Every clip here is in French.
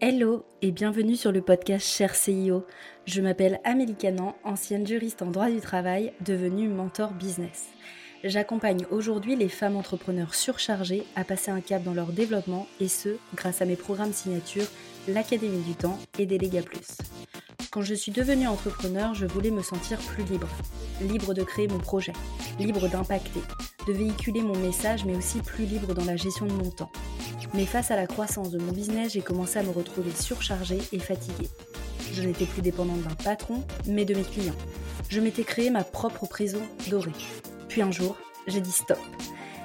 Hello et bienvenue sur le podcast Cher CIO. Je m'appelle Amélie Canan, ancienne juriste en droit du travail, devenue mentor business. J'accompagne aujourd'hui les femmes entrepreneurs surchargées à passer un cap dans leur développement et ce, grâce à mes programmes signature, l'Académie du Temps et Déléga Plus. Quand je suis devenue entrepreneur, je voulais me sentir plus libre. Libre de créer mon projet, libre d'impacter, de véhiculer mon message, mais aussi plus libre dans la gestion de mon temps. Mais face à la croissance de mon business, j'ai commencé à me retrouver surchargée et fatiguée. Je n'étais plus dépendante d'un patron, mais de mes clients. Je m'étais créé ma propre prison dorée. Puis un jour, j'ai dit stop.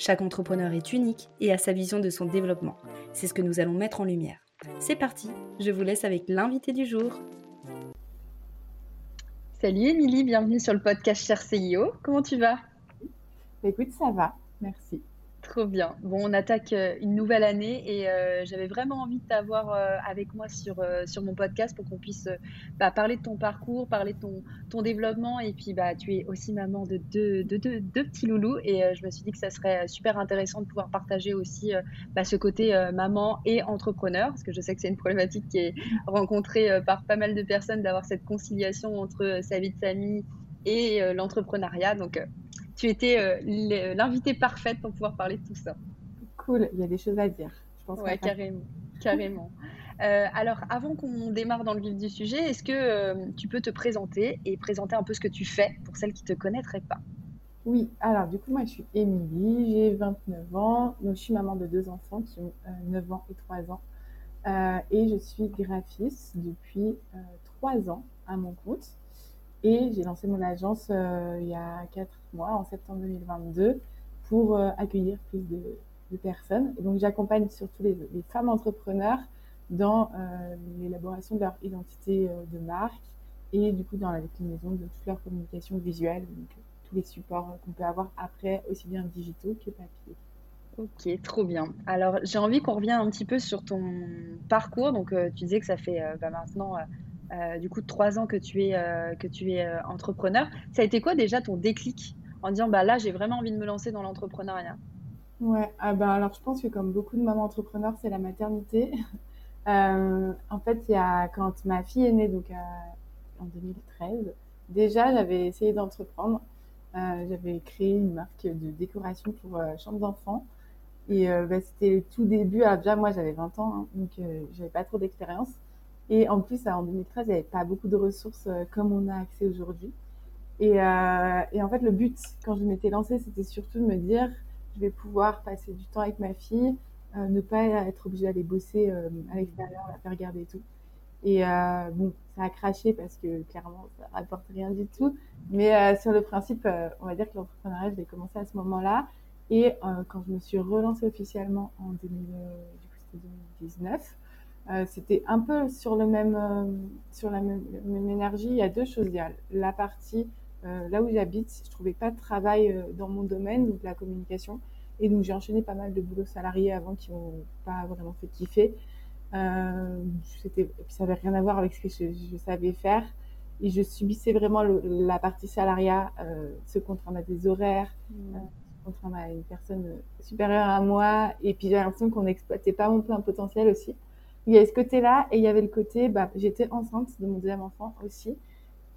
Chaque entrepreneur est unique et a sa vision de son développement. C'est ce que nous allons mettre en lumière. C'est parti, je vous laisse avec l'invité du jour. Salut Émilie, bienvenue sur le podcast Cher CIO. Comment tu vas? Écoute, ça va, merci. Trop bien. Bon, on attaque euh, une nouvelle année et euh, j'avais vraiment envie de t'avoir euh, avec moi sur, sur mon podcast pour qu'on puisse bah, parler de ton parcours, parler de ton, développement. Et puis, bah, tu es aussi maman de deux, de petits loulous et je me suis dit que ça serait super intéressant de pouvoir partager aussi bah, ce côté maman et entrepreneur parce que je sais que c'est une problématique qui est rencontrée par pas mal de personnes d'avoir cette conciliation entre sa vie de famille et l'entrepreneuriat. Donc, tu étais euh, l'invité parfaite pour pouvoir parler de tout ça. Cool, il y a des choses à dire. Je pense ouais, carrément. carrément. Euh, alors, avant qu'on démarre dans le vif du sujet, est-ce que euh, tu peux te présenter et présenter un peu ce que tu fais pour celles qui ne te connaîtraient pas? Oui, alors du coup, moi je suis Émilie, j'ai 29 ans, donc je suis maman de deux enfants qui ont 9 ans et 3 ans. et je suis graphiste depuis 3 ans à mon compte. Et j'ai lancé mon agence euh, il y a quatre mois, en septembre 2022, pour euh, accueillir plus de, personnes. Et donc j'accompagne surtout les, les, femmes entrepreneurs dans euh, l'élaboration de leur identité de marque et du coup dans la déclinaison de toute leur communication visuelle, donc tous les supports qu'on peut avoir après, aussi bien digitaux que papier. Ok, trop bien. Alors j'ai envie qu'on revienne un petit peu sur ton parcours. Donc tu disais que ça fait bah, maintenant euh, du coup, trois ans que tu es, euh, que tu es euh, entrepreneur. Ça a été quoi déjà ton déclic en disant bah là, j'ai vraiment envie de me lancer dans l'entrepreneuriat? Ouais, ah bah, alors je pense que comme beaucoup de mamans entrepreneurs, c'est la maternité. en fait, il y a, quand ma fille est née, donc en 2013, déjà j'avais essayé d'entreprendre. j'avais créé une marque de décoration pour chambre d'enfants. Et bah, c'était le tout début. Alors déjà, moi, j'avais 20 ans, hein, donc j'avais pas trop d'expérience. Et en plus, en 2013, il n'y avait pas beaucoup de ressources euh, comme on a accès aujourd'hui. Et, euh, et, en fait, le but, quand je m'étais lancée, c'était surtout de me dire, je vais pouvoir passer du temps avec ma fille, euh, ne pas être obligée d'aller bosser à l'extérieur, la faire garder tout. Et bon, ça a craché parce que clairement, ça rapporte rien du tout. Mais sur le principe, on va dire que l'entrepreneuriat, je l'ai commencé à ce moment-là. Et quand je me suis relancée officiellement en 2019, euh, c'était un peu sur le même euh, sur la même, énergie. Il y a deux choses. Il y a la partie euh, là où j'habite, je trouvais pas de travail dans mon domaine, donc la communication. Et donc j'ai enchaîné pas mal de boulots salariés avant qui m'ont pas vraiment fait kiffer. c'était, ça avait rien à voir avec ce que je, savais faire. Et je subissais vraiment la partie salariat, se contraindre à des horaires, mmh. se contraindre à une personne supérieure à moi. Et puis j'ai l'impression qu'on n'exploitait pas mon plein potentiel aussi il y avait ce côté-là et il y avait le côté, bah, j'étais enceinte de mon deuxième enfant aussi.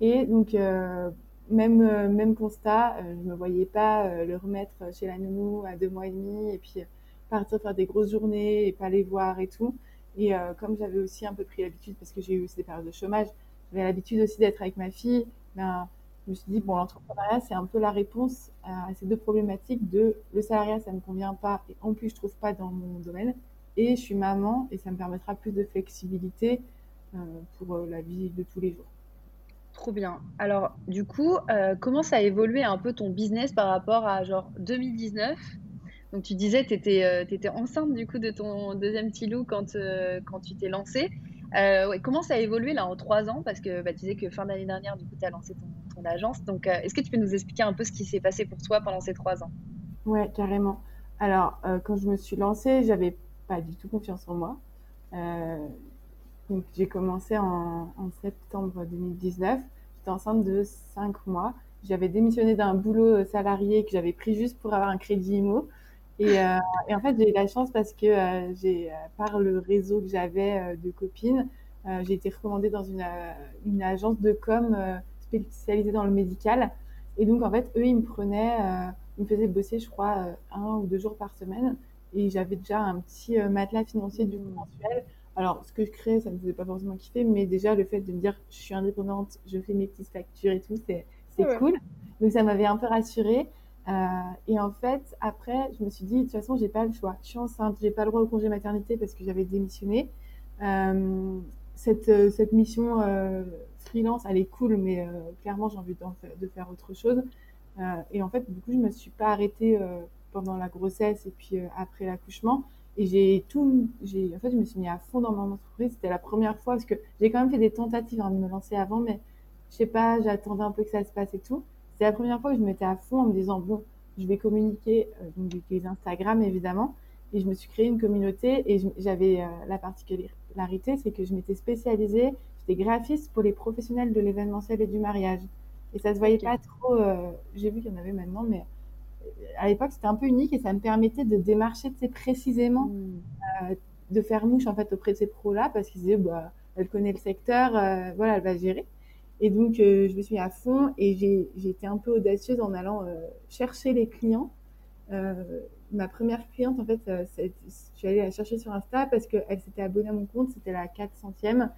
Et donc, euh, même, euh, même constat, euh, je me voyais pas le remettre chez la nounou à deux mois et demi et puis partir faire des grosses journées et pas les voir et tout. Et comme j'avais aussi un peu pris l'habitude, parce que j'ai eu aussi des périodes de chômage, j'avais l'habitude aussi d'être avec ma fille, ben, je me suis dit, bon, l'entrepreneuriat, c'est un peu la réponse à ces deux problématiques de le salariat, ça ne me convient pas, et en plus, je trouve pas dans mon domaine et je suis maman et ça me permettra plus de flexibilité euh, pour euh, la vie de tous les jours. Trop bien. Alors, du coup, euh, comment ça a évolué un peu ton business par rapport à genre 2019 Donc, tu disais tu étais, enceinte du coup de ton deuxième petit loup quand, quand tu t'es lancée. ouais, comment ça a évolué là en trois ans? Parce que bah, tu disais que fin d'année dernière, du coup, tu as lancé ton, ton agence. Donc, est-ce que tu peux nous expliquer un peu ce qui s'est passé pour toi pendant ces trois ans? Ouais, carrément. Alors, quand je me suis lancée, j'avais pas du tout confiance en moi. donc, j'ai commencé en, septembre 2019. J'étais enceinte de cinq mois. J'avais démissionné d'un boulot salarié que j'avais pris juste pour avoir un crédit IMO. Et, euh, et en fait, j'ai eu la chance parce que euh, euh, par le réseau que j'avais euh, de copines, j'ai été recommandée dans une, une agence de com spécialisée dans le médical. Et donc, en fait, eux, ils me prenaient, ils me faisaient bosser, je crois, un ou deux jours par semaine. Et j'avais déjà un petit matelas financier du mensuel. Alors, ce que je crée, ça ne me faisait pas forcément kiffer, mais déjà, le fait de me dire, je suis indépendante, je fais mes petites factures et tout, c'est, c'est cool. Donc, ça m'avait un peu rassurée. Euh, et en fait, après, je me suis dit, de toute façon, j'ai pas le choix. Je suis enceinte, j'ai pas le droit au congé maternité parce que j'avais démissionné. Euh, cette, euh, cette mission euh, freelance, elle est cool, mais euh, clairement, j'ai envie de faire autre chose. et en fait, du coup, je me suis pas arrêtée pendant la grossesse et puis après l'accouchement. Et j'ai tout, j'ai, en fait, je me suis mis à fond dans mon entreprise. C'était la première fois parce que j'ai quand même fait des tentatives hein, de me lancer avant, mais je sais pas, j'attendais un peu que ça se passe et tout. C'est la première fois que je me mettais à fond en me disant, bon, je vais communiquer, euh, donc j'utilise Instagram évidemment, et je me suis créé une communauté et j'avais euh, la particularité, c'est que je m'étais spécialisée, j'étais graphiste pour les professionnels de l'événementiel et du mariage. Et ça se voyait okay. pas trop, euh, j'ai vu qu'il y en avait maintenant, mais euh, à l'époque c'était un peu unique et ça me permettait de démarcher précisément, mmh. euh, de faire mouche en fait auprès de ces pros-là parce qu'ils disaient, bah, elle connaît le secteur, euh, voilà, elle va gérer. Et donc, euh, je me suis mis à fond et j'ai été un peu audacieuse en allant euh, chercher les clients. Euh, ma première cliente, en fait, je suis allée la chercher sur Insta parce qu'elle s'était abonnée à mon compte, c'était la 400e.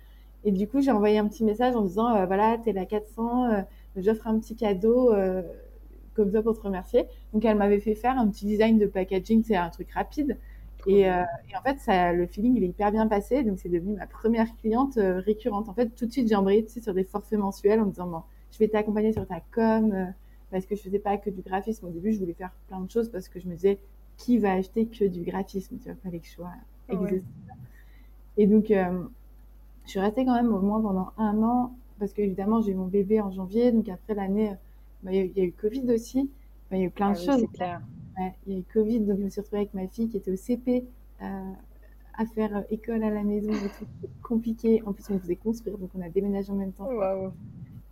Et du coup, j'ai envoyé un petit message en disant, voilà, t'es la 400, j'offre un petit cadeau comme ça pour te remercier. Donc, elle m'avait fait faire un petit design de packaging, c'est un truc rapide. Et, euh, et, en fait, ça, le feeling, il est hyper bien passé. Donc, c'est devenu ma première cliente euh, récurrente. En fait, tout de suite, j'ai embrayé tu sais, sur des forfaits mensuels en me disant, bon, je vais t'accompagner sur ta com, euh, parce que je faisais pas que du graphisme. Au début, je voulais faire plein de choses parce que je me disais, qui va acheter que du graphisme Tu vois, fallait que je sois exhaustive. Ouais. Et donc, je suis restée quand même au moins pendant un an, parce qu'évidemment, j'ai eu mon bébé en janvier. Donc, après l'année, bah, il y, a eu Covid aussi. Il y a eu plein ah de oui, choses. Ouais, il y a eu Covid, donc je me suis retrouvée avec ma fille qui était au CP euh, à faire euh, école à la maison et tout. C'était compliqué. En plus, on faisait construire, donc on a déménagé en même temps. Wow.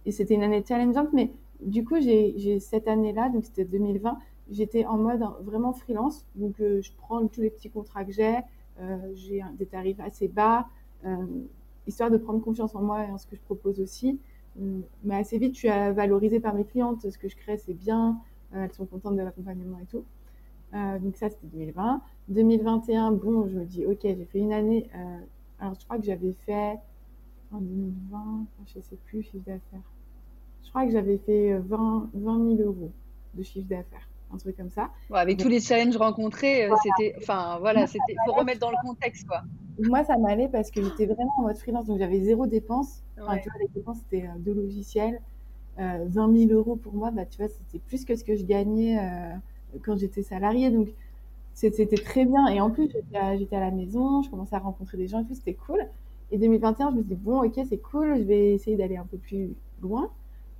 Et c'était une année challengeante, mais du coup, j'ai cette année-là, donc c'était 2020, j'étais en mode vraiment freelance. Donc, euh, je prends tous les petits contrats que j'ai. Euh, j'ai des tarifs assez bas, histoire de prendre confiance en moi et en ce que je propose aussi. Mais assez vite, je suis valorisée par mes clientes. Ce que je crée, c'est bien. elles sont contentes de l'accompagnement et tout. Euh, donc ça, c'était 2020. 2021, bon, je me dis, ok, j'ai fait une année. Euh, alors, je crois que j'avais fait en 2020, je sais plus, chiffre d'affaires. Je crois que j'avais fait 20, 20 000 euros de chiffre d'affaires, un truc comme ça. Ouais, avec donc, tous les challenges rencontrés, voilà. c'était, enfin voilà, c'était, faut remettre dans le contexte, quoi. Moi, ça m'allait parce que j'étais vraiment en mode freelance, donc j'avais zéro dépense. Enfin, tu vois, les dépenses, c'était euh, deux logiciels. Euh, 20 000 euros pour moi, bah, tu vois, c'était plus que ce que je gagnais euh, quand j'étais salariée. Donc, c'était très bien. Et en plus, j'étais à, la maison, je commençais à rencontrer des gens et tout, c'était cool. Et 2021, je me suis dit, bon, ok, c'est cool, je vais essayer d'aller un peu plus loin.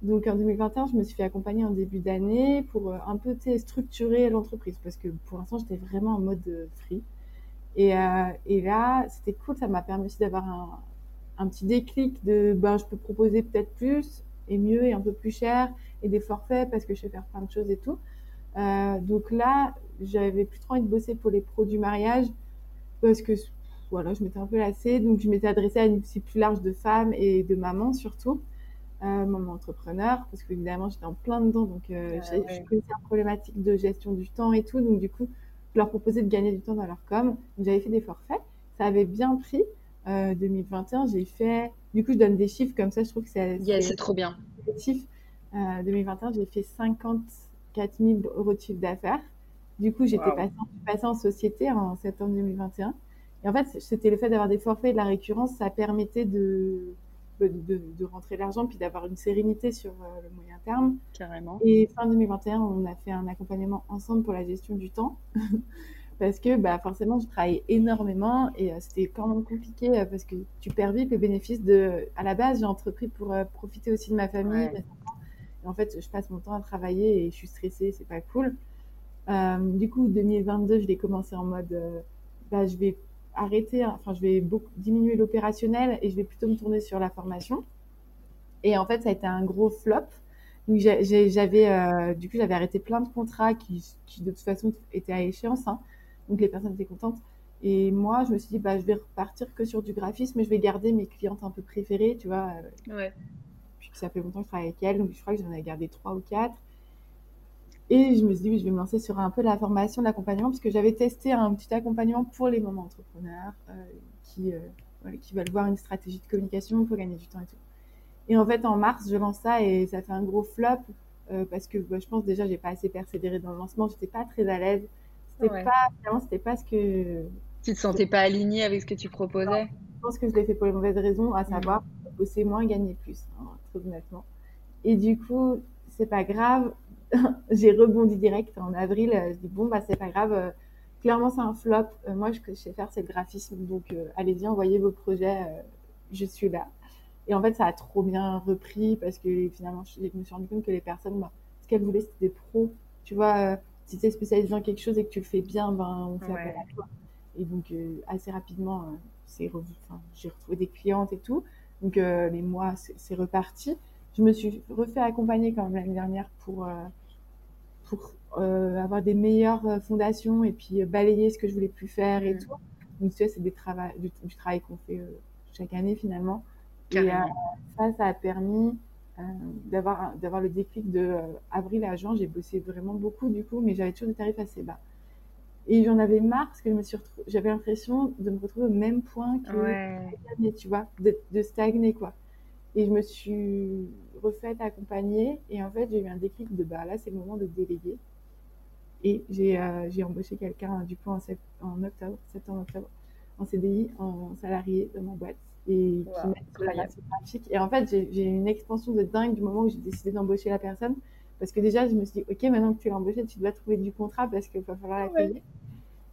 Donc, en 2021, je me suis fait accompagner en début d'année pour euh, un peu structurer l'entreprise parce que pour l'instant, j'étais vraiment en mode free. Et, et là, c'était cool, ça m'a permis aussi d'avoir un, un, petit déclic de, ben, je peux proposer peut-être plus et mieux et un peu plus cher et des forfaits parce que je sais faire plein de choses et tout. Euh, donc là, j'avais plus trop envie de bosser pour les pros du mariage parce que voilà, je m'étais un peu lassée. Donc je m'étais adressée à une cible plus large de femmes et de mamans surtout, euh, mamans entrepreneurs, parce qu'évidemment j'étais en plein dedans. Donc euh, ah, ouais. je connaissais une problématique de gestion du temps et tout. Donc du coup, je leur proposais de gagner du temps dans leur com. J'avais fait des forfaits, ça avait bien pris. 2021, j'ai fait. Du coup, je donne des chiffres comme ça. Je trouve que c'est. Yeah, c'est trop bien. 2021, j'ai fait 50 4 000 euros de chiffre d'affaires. Du coup, j'étais wow. passée, passée, en société en septembre 2021. Et en fait, c'était le fait d'avoir des forfaits et de la récurrence, ça permettait de, de, de, de rentrer l'argent puis d'avoir une sérénité sur euh, le moyen terme. Carrément. Et fin 2021, on a fait un accompagnement ensemble pour la gestion du temps. parce que bah, forcément, je travaillais énormément et c'était quand même compliqué parce que tu perds vite le bénéfice de. À la base, j'ai entrepris pour profiter aussi de ma famille. Et en fait, je passe mon temps à travailler et je suis stressée, c'est pas cool. du coup, 2022, je l'ai commencé en mode bah, je vais arrêter, enfin, je vais beaucoup diminuer l'opérationnel et je vais plutôt me tourner sur la formation. Et en fait, ça a été un gros flop. Donc, j'avais, euh, du coup, j'avais arrêté plein de contrats qui, qui, de toute façon, étaient à échéance. Hein. Donc, les personnes étaient contentes. Et moi, je me suis dit, bah, je vais repartir que sur du graphisme, mais je vais garder mes clientes un peu préférées, tu vois. Euh, ouais. Puisque ça fait longtemps que je travaille avec elles, donc je crois que j'en ai gardé trois ou quatre. Et je me suis dit, oui, je vais me lancer sur un peu la formation, l'accompagnement, parce que j'avais testé un petit accompagnement pour les moments entrepreneurs euh, qui, qui veulent voir une stratégie de communication pour gagner du temps et tout. Et en fait, en mars, je lance ça et ça fait un gros flop euh, parce que bah, je pense déjà, j'ai pas assez persévéré dans le lancement. J'étais pas très à l'aise. C'était pas, finalement, c'était pas ce que. Tu te sentais pas aligné avec ce que tu proposais? Je pense que je l'ai fait pour les mauvaises raisons, à savoir mm. bosser moins, gagner plus, hein, très honnêtement. Et du coup, c'est pas grave. j'ai rebondi direct en avril. Je dis bon, bah, c'est pas grave. Euh, clairement, c'est un flop. Euh, moi, ce que je sais faire, c'est le graphisme. Donc, allez-y, envoyez vos projets. je suis là. Et en fait, ça a trop bien repris parce que finalement, je, me suis rendu compte que les personnes, bah, ce qu'elles voulaient, c'était des pros. Tu vois, euh, si tu es spécialisé dans quelque chose et que tu le fais bien, ben, on fait appel à toi. Et donc, euh, assez rapidement, euh, c'est j'ai retrouvé des clientes et tout. Donc, les mois, c'est reparti. Je me suis refait accompagner quand même l'année dernière pour, pour avoir des meilleures fondations et puis balayer ce que je voulais plus faire et mm. tout. Donc, tu sais, c'est des du, du, travail qu'on fait chaque année finalement. Et euh, ça, ça a permis euh, d'avoir d'avoir le déclic de euh, avril à juin. J'ai bossé vraiment beaucoup du coup, mais j'avais toujours des tarifs assez bas. Et j'en avais marre parce que je me suis j'avais l'impression de me retrouver au même point que l'année, tu vois, de, de, stagner quoi. Et je me suis refaite accompagner et en fait j'ai eu un déclic de bah là c'est le moment de déléguer. Et j'ai j'ai embauché quelqu'un du coup en, en octobre, septembre octobre, en CDI, en salarié dans ma boîte et qui la graphique. Et en fait, j'ai eu une expansion de dingue du moment où j'ai décidé d'embaucher la personne. Parce que déjà, je me suis dit, OK, maintenant que tu l'as embauchée, tu dois trouver du contrat parce qu'il va falloir la payer.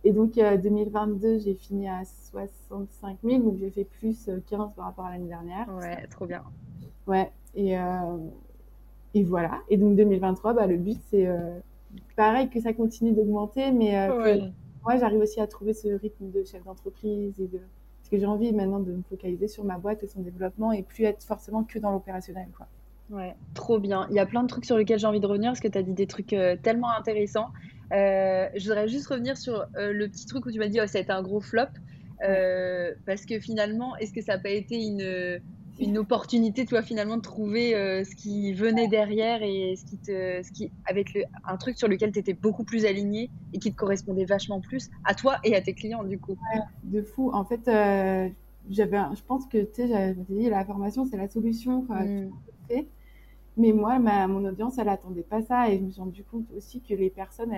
Et donc, 2022, euh, j'ai fini à 65 000, donc j'ai fait plus 15 euh, par rapport à l'année dernière. Ouais, trop bien. Ouais, et, euh, et voilà. Et donc, 2023, bah, le but, c'est pareil que ça continue d'augmenter, mais moi, j'arrive aussi à trouver ce rythme de chef d'entreprise et de que j'ai envie maintenant de me focaliser sur ma boîte et son développement et plus être forcément que dans l'opérationnel. Quoi. Ouais, trop bien. Il y a plein de trucs sur lesquels j'ai envie de revenir parce que tu as dit des trucs euh, tellement intéressants. Euh, je voudrais juste revenir sur euh, le petit truc où tu m'as dit oh, ça a été un gros flop. parce que finalement, est-ce que ça n'a pas été une, une opportunité, toi, finalement, de trouver euh, ce qui venait derrière et ce qui te, ce qui, avec le, un truc sur lequel tu étais beaucoup plus aligné et qui te correspondait vachement plus à toi et à tes clients, du coup. de fou. En fait, euh, j'avais, je pense que, tu sais, j'avais dit, la formation, c'est la solution, quoi, mm. Mais moi, ma, mon audience, elle attendait pas ça et je me suis rendu compte aussi que les personnes,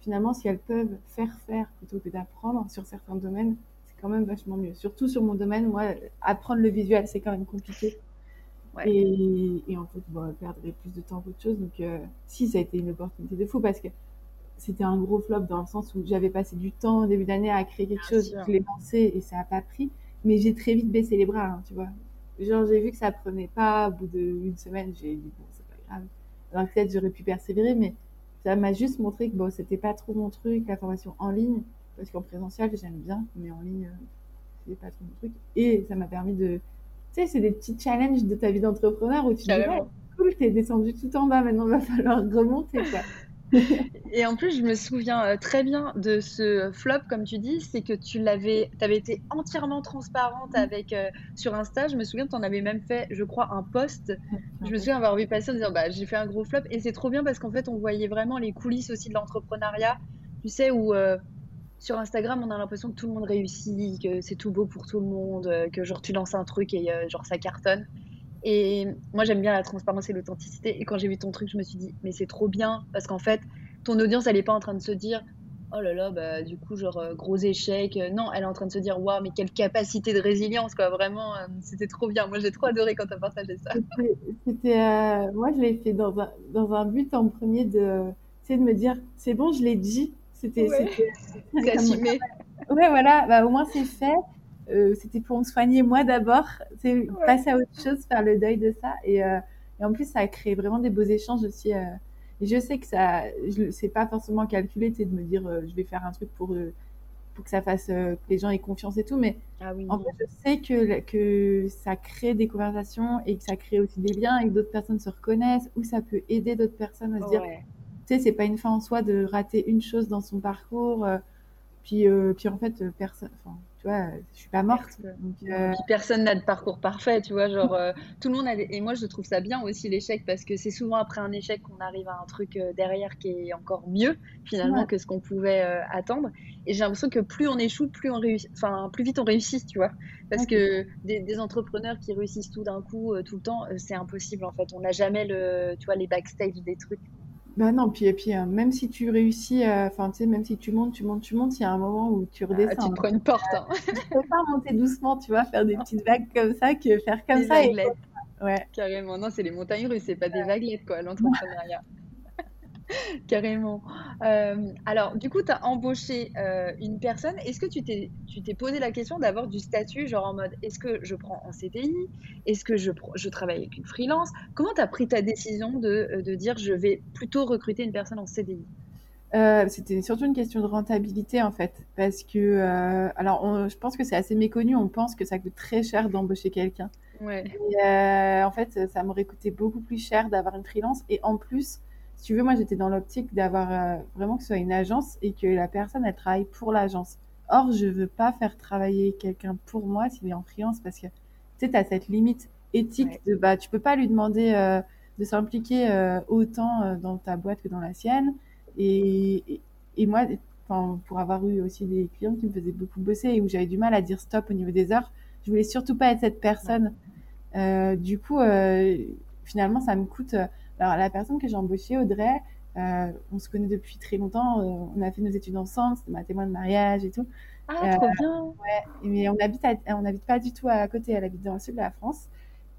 finalement, si elles peuvent faire faire plutôt que d'apprendre sur certains domaines, quand même vachement mieux. Surtout sur mon domaine, moi, apprendre le visuel, c'est quand même compliqué. Et, en fait, bon, perdre plus de temps qu'autre chose. Donc, euh, si, ça a été une opportunité de fou parce que c'était un gros flop dans le sens où j'avais passé du temps au début d'année à créer quelque chose, je l'ai lancé et ça n'a pas pris. Mais j'ai très vite baissé les bras, hein, tu vois. Genre, j'ai vu que ça prenait pas, au bout d'une semaine, j'ai dit, bon, c'est pas grave. Alors peut-être j'aurais pu persévérer, mais ça m'a juste montré que bon, c'était pas trop mon truc, la formation en ligne. Parce qu'en présentiel, j'aime bien, mais en ligne, euh, c'est pas trop mon truc. Et ça m'a permis de. Tu sais, c'est des petits challenges de ta vie d'entrepreneur où tu dis, ouais, cool, t'es descendu tout en bas, maintenant il va falloir remonter, quoi. Et en plus, je me souviens euh, très bien de ce flop, comme tu dis, c'est que tu l'avais, avais été entièrement transparente mm. avec euh, sur Insta. Je me souviens, tu en avais même fait, je crois, un post. Je me souviens avoir vu passer en disant, bah, j'ai fait un gros flop. Et c'est trop bien parce qu'en fait, on voyait vraiment les coulisses aussi de l'entrepreneuriat. Tu sais, où sur Instagram, on a l'impression que tout le monde réussit, que c'est tout beau pour tout le monde, euh, que genre tu lances un truc et euh, genre ça cartonne. Et moi, j'aime bien la transparence et l'authenticité. Et quand j'ai vu ton truc, je me suis dit, mais c'est trop bien parce qu'en fait, ton audience, elle n'est pas en train de se dire, oh là là, bah, du coup, genre euh, gros échec. Non, elle est en train de se dire, waouh, mais quelle capacité de résilience, quoi. Vraiment, c'était trop bien. Moi, j'ai trop adoré quand tu as partagé ça. C'était, moi, je l'ai fait dans un, dans un but en premier de, de me dire, c'est bon, je l'ai dit, C'était. C'est assumé. Ouais, voilà, bah, au moins c'est fait. Euh, c'était pour me soigner moi d'abord, c'est passer à autre chose, faire le deuil de ça. Et, euh, et, en plus, ça a créé vraiment des beaux échanges aussi. Euh, et je sais que ça, c'est pas forcément calculé, de me dire je vais faire un truc pour, pour que ça fasse que les gens aient confiance et tout, mais ah oui. en fait, je sais que, que ça crée des conversations et que ça crée aussi des liens et que d'autres personnes se reconnaissent ou ça peut aider d'autres personnes à se dire, tu sais, c'est pas une fin en soi de rater une chose dans son parcours. puis, puis en fait, personne, enfin, tu vois, je suis pas morte. Euh, personne n'a de parcours parfait, tu vois, genre euh, tout le monde a et moi je trouve ça bien aussi l'échec parce que c'est souvent après un échec qu'on arrive à un truc euh, derrière qui est encore mieux finalement que ce qu'on pouvait attendre. Et j'ai l'impression que plus on échoue, plus on réussit, enfin plus vite on réussit, tu vois, parce que des, entrepreneurs qui réussissent tout d'un coup tout le temps, c'est impossible en fait. On n'a jamais le, tu vois, les backstage des trucs. Bah non, puis, et puis euh, même si tu réussis, euh, enfin tu sais, même si tu montes, tu montes, tu montes, il y a un moment où tu redescends. Ah, tu prends une porte. Hein. tu peux pas monter doucement, tu vois, faire des petites vagues comme ça que faire comme ça. Et... Ouais. Carrément, non, c'est les montagnes russes, c'est pas des vaguelettes, quoi, l'entrepreneuriat. Carrément. Euh, alors, du coup, tu as embauché euh, une personne. Est-ce que tu t'es, tu t'es posé la question d'avoir du statut, genre en mode est-ce que je prends en CDI Est-ce que je, je travaille avec une freelance? Comment tu as pris ta décision de, euh, de, dire je vais plutôt recruter une personne en CDI C'était surtout une question de rentabilité en fait. Parce que, alors, je pense que c'est assez méconnu. On pense que ça coûte très cher d'embaucher quelqu'un. Ouais. Et, en fait, ça m'aurait coûté beaucoup plus cher d'avoir une freelance. Et en plus, si tu veux, moi, j'étais dans l'optique d'avoir euh, vraiment que ce soit une agence et que la personne, elle travaille pour l'agence. Or, je veux pas faire travailler quelqu'un pour moi s'il est en freelance parce que, tu sais, tu as cette limite éthique de, bah, tu peux pas lui demander euh, de s'impliquer euh, autant dans ta boîte que dans la sienne. Et, et, moi, pour avoir eu aussi des clients qui me faisaient beaucoup bosser et où j'avais du mal à dire stop au niveau des heures, je voulais surtout pas être cette personne. du coup, finalement, ça me coûte alors, la personne que j'ai embauchée, Audrey, euh, on se connaît depuis très longtemps. Euh, on a fait nos études ensemble, c'était ma témoin de mariage et tout. Ah, trop bien. Ouais, mais on habite, on n'habite pas du tout à côté. Elle habite dans le sud de la France.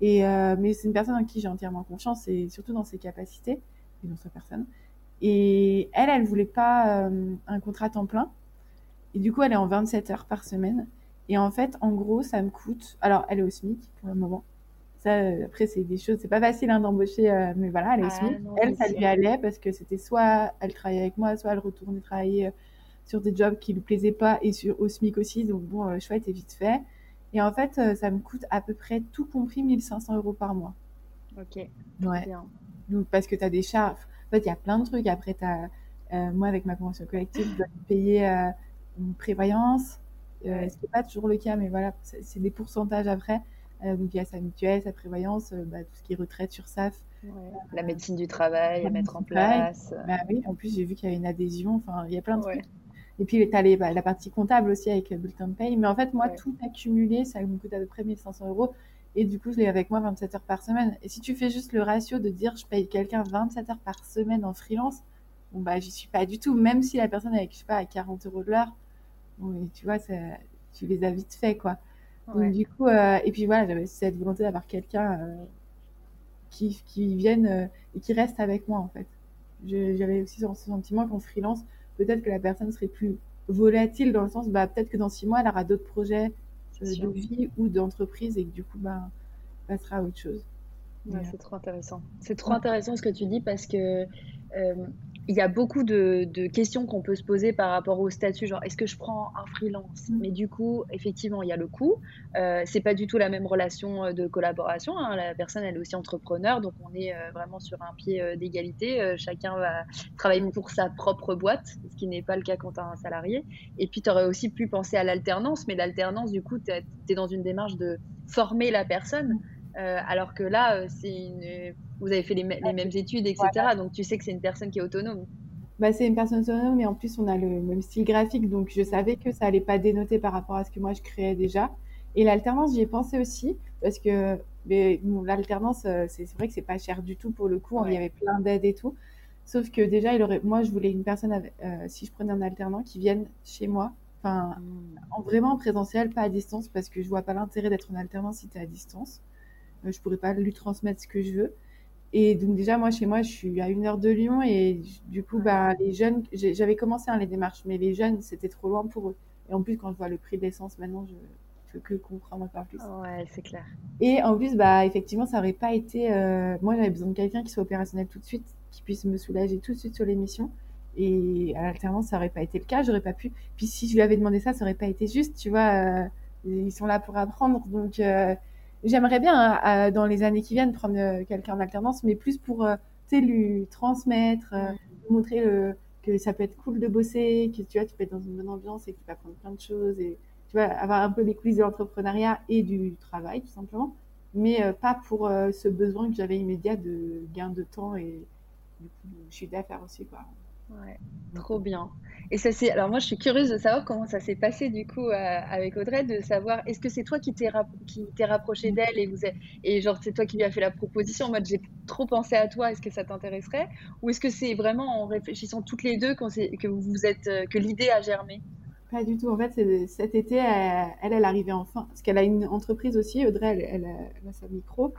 Et euh, mais c'est une personne en qui j'ai entièrement confiance et surtout dans ses capacités et dans sa personne. Et elle, elle voulait pas un contrat temps plein. Et du coup, elle est en 27 heures par semaine. Et en fait, en gros, ça me coûte. Alors, elle est au SMIC pour le moment. Euh, après, c'est des choses, c'est pas facile hein, d'embaucher, euh, mais voilà, elle est ah, Elle, ça lui allait parce que c'était soit elle travaillait avec moi, soit elle retournait travailler euh, sur des jobs qui lui plaisaient pas et sur, au SMIC aussi. Donc bon, le choix était vite fait. Et en fait, ça me coûte à peu près tout compris 1500 euros par mois. Ok. Ouais. Donc, parce que tu as des charges. En fait, il y a plein de trucs. Après, as, moi, avec ma convention collective, je dois payer une prévoyance. ce qui n'est pas toujours le cas, mais voilà, c'est des pourcentages après. Euh, donc il y a sa mutuelle, sa prévoyance, euh, bah, tout ce qui est retraite sur SAF. La médecine du travail à mettre en place. Bah, oui, en plus j'ai vu qu'il y avait une adhésion, enfin il y a plein de trucs. Et puis tu as bah, la partie comptable aussi avec le bulletin de paye. Mais en fait, moi, tout accumulé, ça me coûte à peu près 1500 euros. Et du coup, je l'ai avec moi 27 heures par semaine. Et si tu fais juste le ratio de dire je paye quelqu'un 27 heures par semaine en freelance, bon, bah, j'y suis pas du tout. Même si la personne est avec, je sais pas, à 40 euros de l'heure, bon, tu vois, tu les as vite fait, quoi. Donc, du coup, euh, et puis voilà, j'avais cette volonté d'avoir quelqu'un euh, qui, qui vienne euh, et qui reste avec moi, en fait. J'avais aussi ce sentiment qu'en freelance, peut-être que la personne serait plus volatile dans le sens, bah, peut-être que dans six mois, elle aura d'autres projets de vie ou d'entreprise et que du coup, bah, passera à autre chose. c'est trop intéressant. C'est trop intéressant ce que tu dis parce que il y a beaucoup de, questions qu'on peut se poser par rapport au statut, genre est-ce que je prends un freelance? Mm. Mais du coup, effectivement, il y a le coût. Euh, c'est pas du tout la même relation euh, de collaboration. Hein. La personne, elle est aussi entrepreneur, donc on est euh, vraiment sur un pied euh, d'égalité. chacun va travailler pour sa propre boîte, ce qui n'est pas le cas quand tu as un salarié. Et puis, tu aurais aussi pu penser à l'alternance, mais l'alternance, du coup, tu es dans une démarche de former la personne. Euh, alors que là, euh, c'est une... vous avez fait les, mêmes études, etc. Donc tu sais que c'est une personne qui est autonome. Bah, c'est une personne autonome, mais en plus on a le même style graphique, donc je savais que ça allait pas dénoter par rapport à ce que moi je créais déjà. Et l'alternance, j'y ai pensé aussi, parce que l'alternance, euh, c'est vrai que c'est pas cher du tout pour le coup, il y avait plein d'aides et tout. Sauf que déjà, il aurait, moi je voulais une personne, si je prenais un alternant, qui vienne chez moi, enfin, hmm. vraiment en présentiel, pas à distance, parce que je vois pas l'intérêt d'être en alternance si tu es à distance. Euh, je pourrais pas lui transmettre ce que je veux. Et donc déjà, moi, chez moi, je suis à une heure de Lyon et du coup, bah, les jeunes, j'avais commencé hein, les démarches, mais les jeunes, c'était trop loin pour eux. Et en plus, quand je vois le prix de l'essence maintenant, je peux que comprendre encore plus. Ouais, c'est clair. Et en plus, bah, effectivement, ça aurait pas été. Euh, moi, j'avais besoin de quelqu'un qui soit opérationnel tout de suite, qui puisse me soulager tout de suite sur l'émission. Et à l'alternance, ça aurait pas été le cas, j'aurais pas pu. Puis si je lui avais demandé ça, ça aurait pas été juste, tu vois. Euh, ils sont là pour apprendre, donc euh, j'aimerais bien hein, dans les années qui viennent prendre quelqu'un en alternance, mais plus pour, lui transmettre, montrer que ça peut être cool de bosser, que tu vois, tu peux être dans une bonne ambiance et que tu peux apprendre plein de choses et tu vois, avoir un peu les coulisses de l'entrepreneuriat et du travail, tout simplement, mais pas pour ce besoin que j'avais immédiat de gain de temps et du coup, de chiffre d'affaires aussi, quoi. Ouais, trop bien. Et ça c'est alors moi je suis curieuse de savoir comment ça s'est passé du coup euh, avec Audrey, de savoir est-ce que c'est toi qui t'es qui t'es rapproché d'elle et vous et genre c'est toi qui lui as fait la proposition en mode j'ai trop pensé à toi, est-ce que ça t'intéresserait? Ou est-ce que c'est vraiment en réfléchissant toutes les deux que vous êtes euh, que l'idée a germé? Pas du tout. En fait, cet été, elle, elle, arrivait enfin parce qu'elle a une entreprise aussi. Audrey, elle, a, sa micro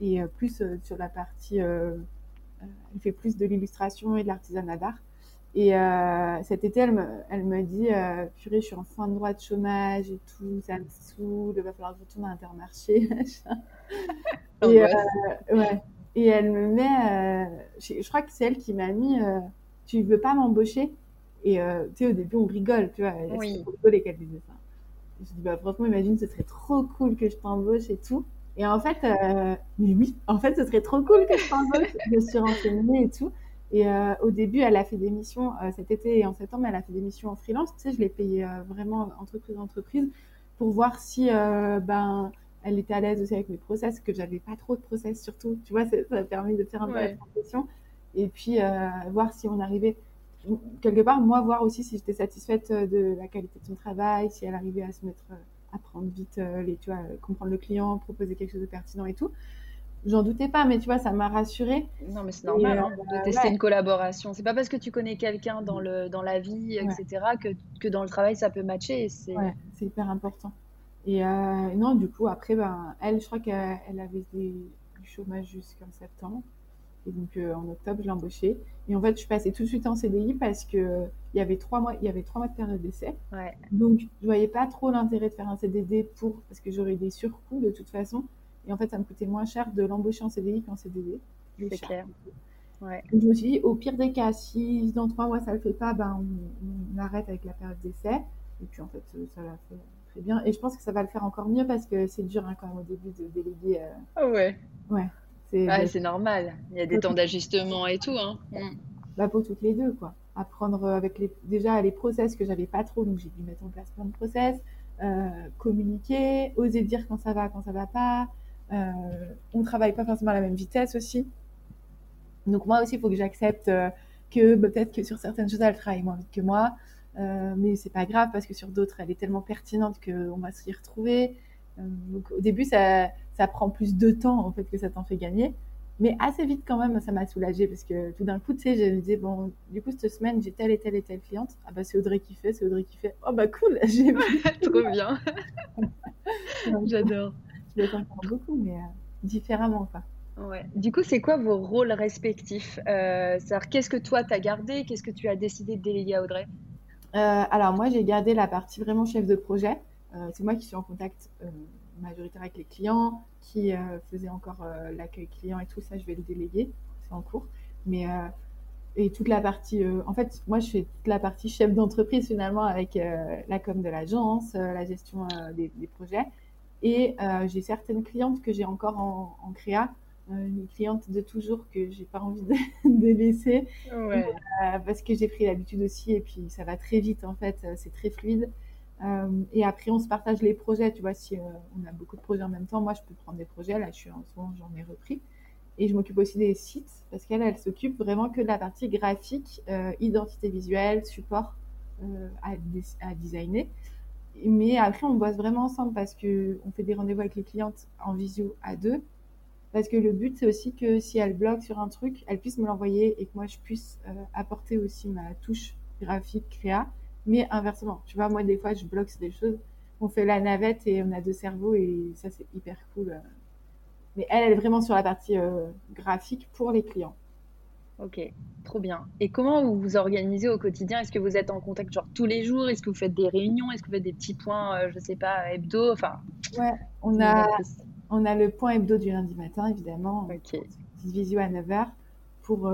et euh, plus sur la partie, elle fait plus de l'illustration et de l'artisanat d'art. Et euh, cet été, elle me, elle me dit euh, Purée, je suis en fin de droit de chômage et tout, ça me saoule, il va falloir que je retourne à Intermarché. et, euh, ouais. et elle me met, euh, je, crois que c'est elle qui m'a mis Tu veux pas m'embaucher? Et tu sais, au début, on rigole, tu vois. Oui. rigolait qu'elle disait ça. je dis Bah, franchement, imagine, ce serait trop cool que je t'embauche et tout. Et en fait, mais oui, en fait, ce serait trop cool que je t'embauche. je me suis renseignée et tout. Et euh, au début, elle a fait des missions euh, cet été et en septembre, elle a fait des missions en freelance. Tu sais, je l'ai payée euh, vraiment entreprise entreprise pour voir si ben elle était à l'aise aussi avec mes process, que j'avais pas trop de process surtout. Tu vois, ça, a permis de faire un peu la transition et puis voir si on arrivait quelque part, moi, voir aussi si j'étais satisfaite de la qualité de son travail, si elle arrivait à se mettre, à prendre vite les, tu vois, comprendre le client, proposer quelque chose de pertinent et tout. J'en doutais pas, mais tu vois, ça m'a rassurée. Non, mais c'est normal hein, de euh, tester une collaboration. C'est pas parce que tu connais quelqu'un dans, le, dans la vie, etc., que, que dans le travail, ça peut matcher. C'est ouais, hyper important. Et euh, non, du coup, après, ben, elle, je crois qu'elle avait des, du chômage jusqu'en septembre. Et donc, euh, en octobre, je l'ai embauchée. Et en fait, je suis passée tout de suite en CDI parce que il y avait trois mois, il y avait trois mois de période d'essai. Ouais. Donc, je voyais pas trop l'intérêt de faire un CDD pour, parce que j'aurais des surcoûts de toute façon. Et en fait, ça me coûtait moins cher de l'embaucher en CDI qu'en CDD. C'est clair. Ouais. Donc, je me suis dit, au pire des cas, si dans trois mois ça ne le fait pas, ben, on, arrête avec la période d'essai. Et puis en fait, ça l'a fait très bien. Et je pense que ça va le faire encore mieux parce que c'est dur hein, quand même au début de déléguer. Euh... Oh ouais. Ouais. C'est normal. Il y a des temps d'ajustement et tout. Hein. Mm. Bah, pour toutes les deux, quoi. Apprendre avec les, déjà les process que j'avais pas trop, donc j'ai dû mettre en place plein de process, euh, communiquer, oser dire quand ça va, quand ça va pas, euh, on travaille pas forcément à la même vitesse aussi. Donc moi aussi, il faut que j'accepte euh, que bah, peut-être que sur certaines choses, elle travaille moins vite que moi. Euh, mais c'est pas grave parce que sur d'autres, elle est tellement pertinente qu'on va s'y retrouver. donc au début, ça, ça prend plus de temps en fait que ça t'en fait gagner. Mais assez vite quand même, ça m'a soulagée parce que tout d'un coup, tu sais, je me disais, bon, du coup, cette semaine, j'ai telle et telle et telle cliente. Ah bah, c'est Audrey qui fait, c'est Audrey qui fait. Oh bah, cool, j'ai Trop bien. J'adore je le encore beaucoup, mais euh, différemment. Quoi. Ouais. Du coup, c'est quoi vos rôles respectifs euh, C'est-à-dire, qu'est-ce que toi, tu as gardé Qu'est-ce que tu as décidé de déléguer à Audrey? Euh, Alors, moi, j'ai gardé la partie vraiment chef de projet. c'est moi qui suis en contact majoritaire avec les clients, qui faisait encore l'accueil client et tout ça, je vais le déléguer. C'est en cours. Mais et toute la partie, en fait, moi je fais toute la partie chef d'entreprise finalement avec la com de l'agence, la gestion des, des, projets. Et euh, j'ai certaines clientes que j'ai encore en, en créa, euh, une cliente de toujours que j'ai pas envie de, de laisser ouais. euh, parce que j'ai pris l'habitude aussi et puis ça va très vite en fait, euh, c'est très fluide. Et après on se partage les projets, tu vois, si on a beaucoup de projets en même temps, moi je peux prendre des projets, là je suis en ce moment j'en ai repris. Et je m'occupe aussi des sites parce qu'elle, elle, s'occupe vraiment que de la partie graphique, identité visuelle, support à, à designer mais après, on bosse vraiment ensemble parce que on fait des rendez-vous avec les clientes en visio à deux. Parce que le but, c'est aussi que si elle bloque sur un truc, elle puisse me l'envoyer et que moi, je puisse euh, apporter aussi ma touche graphique, créa. Mais inversement, tu vois, moi, des fois, je bloque des choses. On fait la navette et on a deux cerveaux et ça, c'est hyper cool. Mais elle, elle est vraiment sur la partie graphique pour les clients. Ok, trop bien. Et comment vous vous organisez au quotidien? Est-ce que vous êtes en contact genre tous les jours? Est-ce que vous faites des réunions? Est-ce que vous faites des petits points, je sais pas, hebdo? Enfin. Ouais, on a, on a le point hebdo du lundi matin, évidemment. Ok. Visio à 9h pour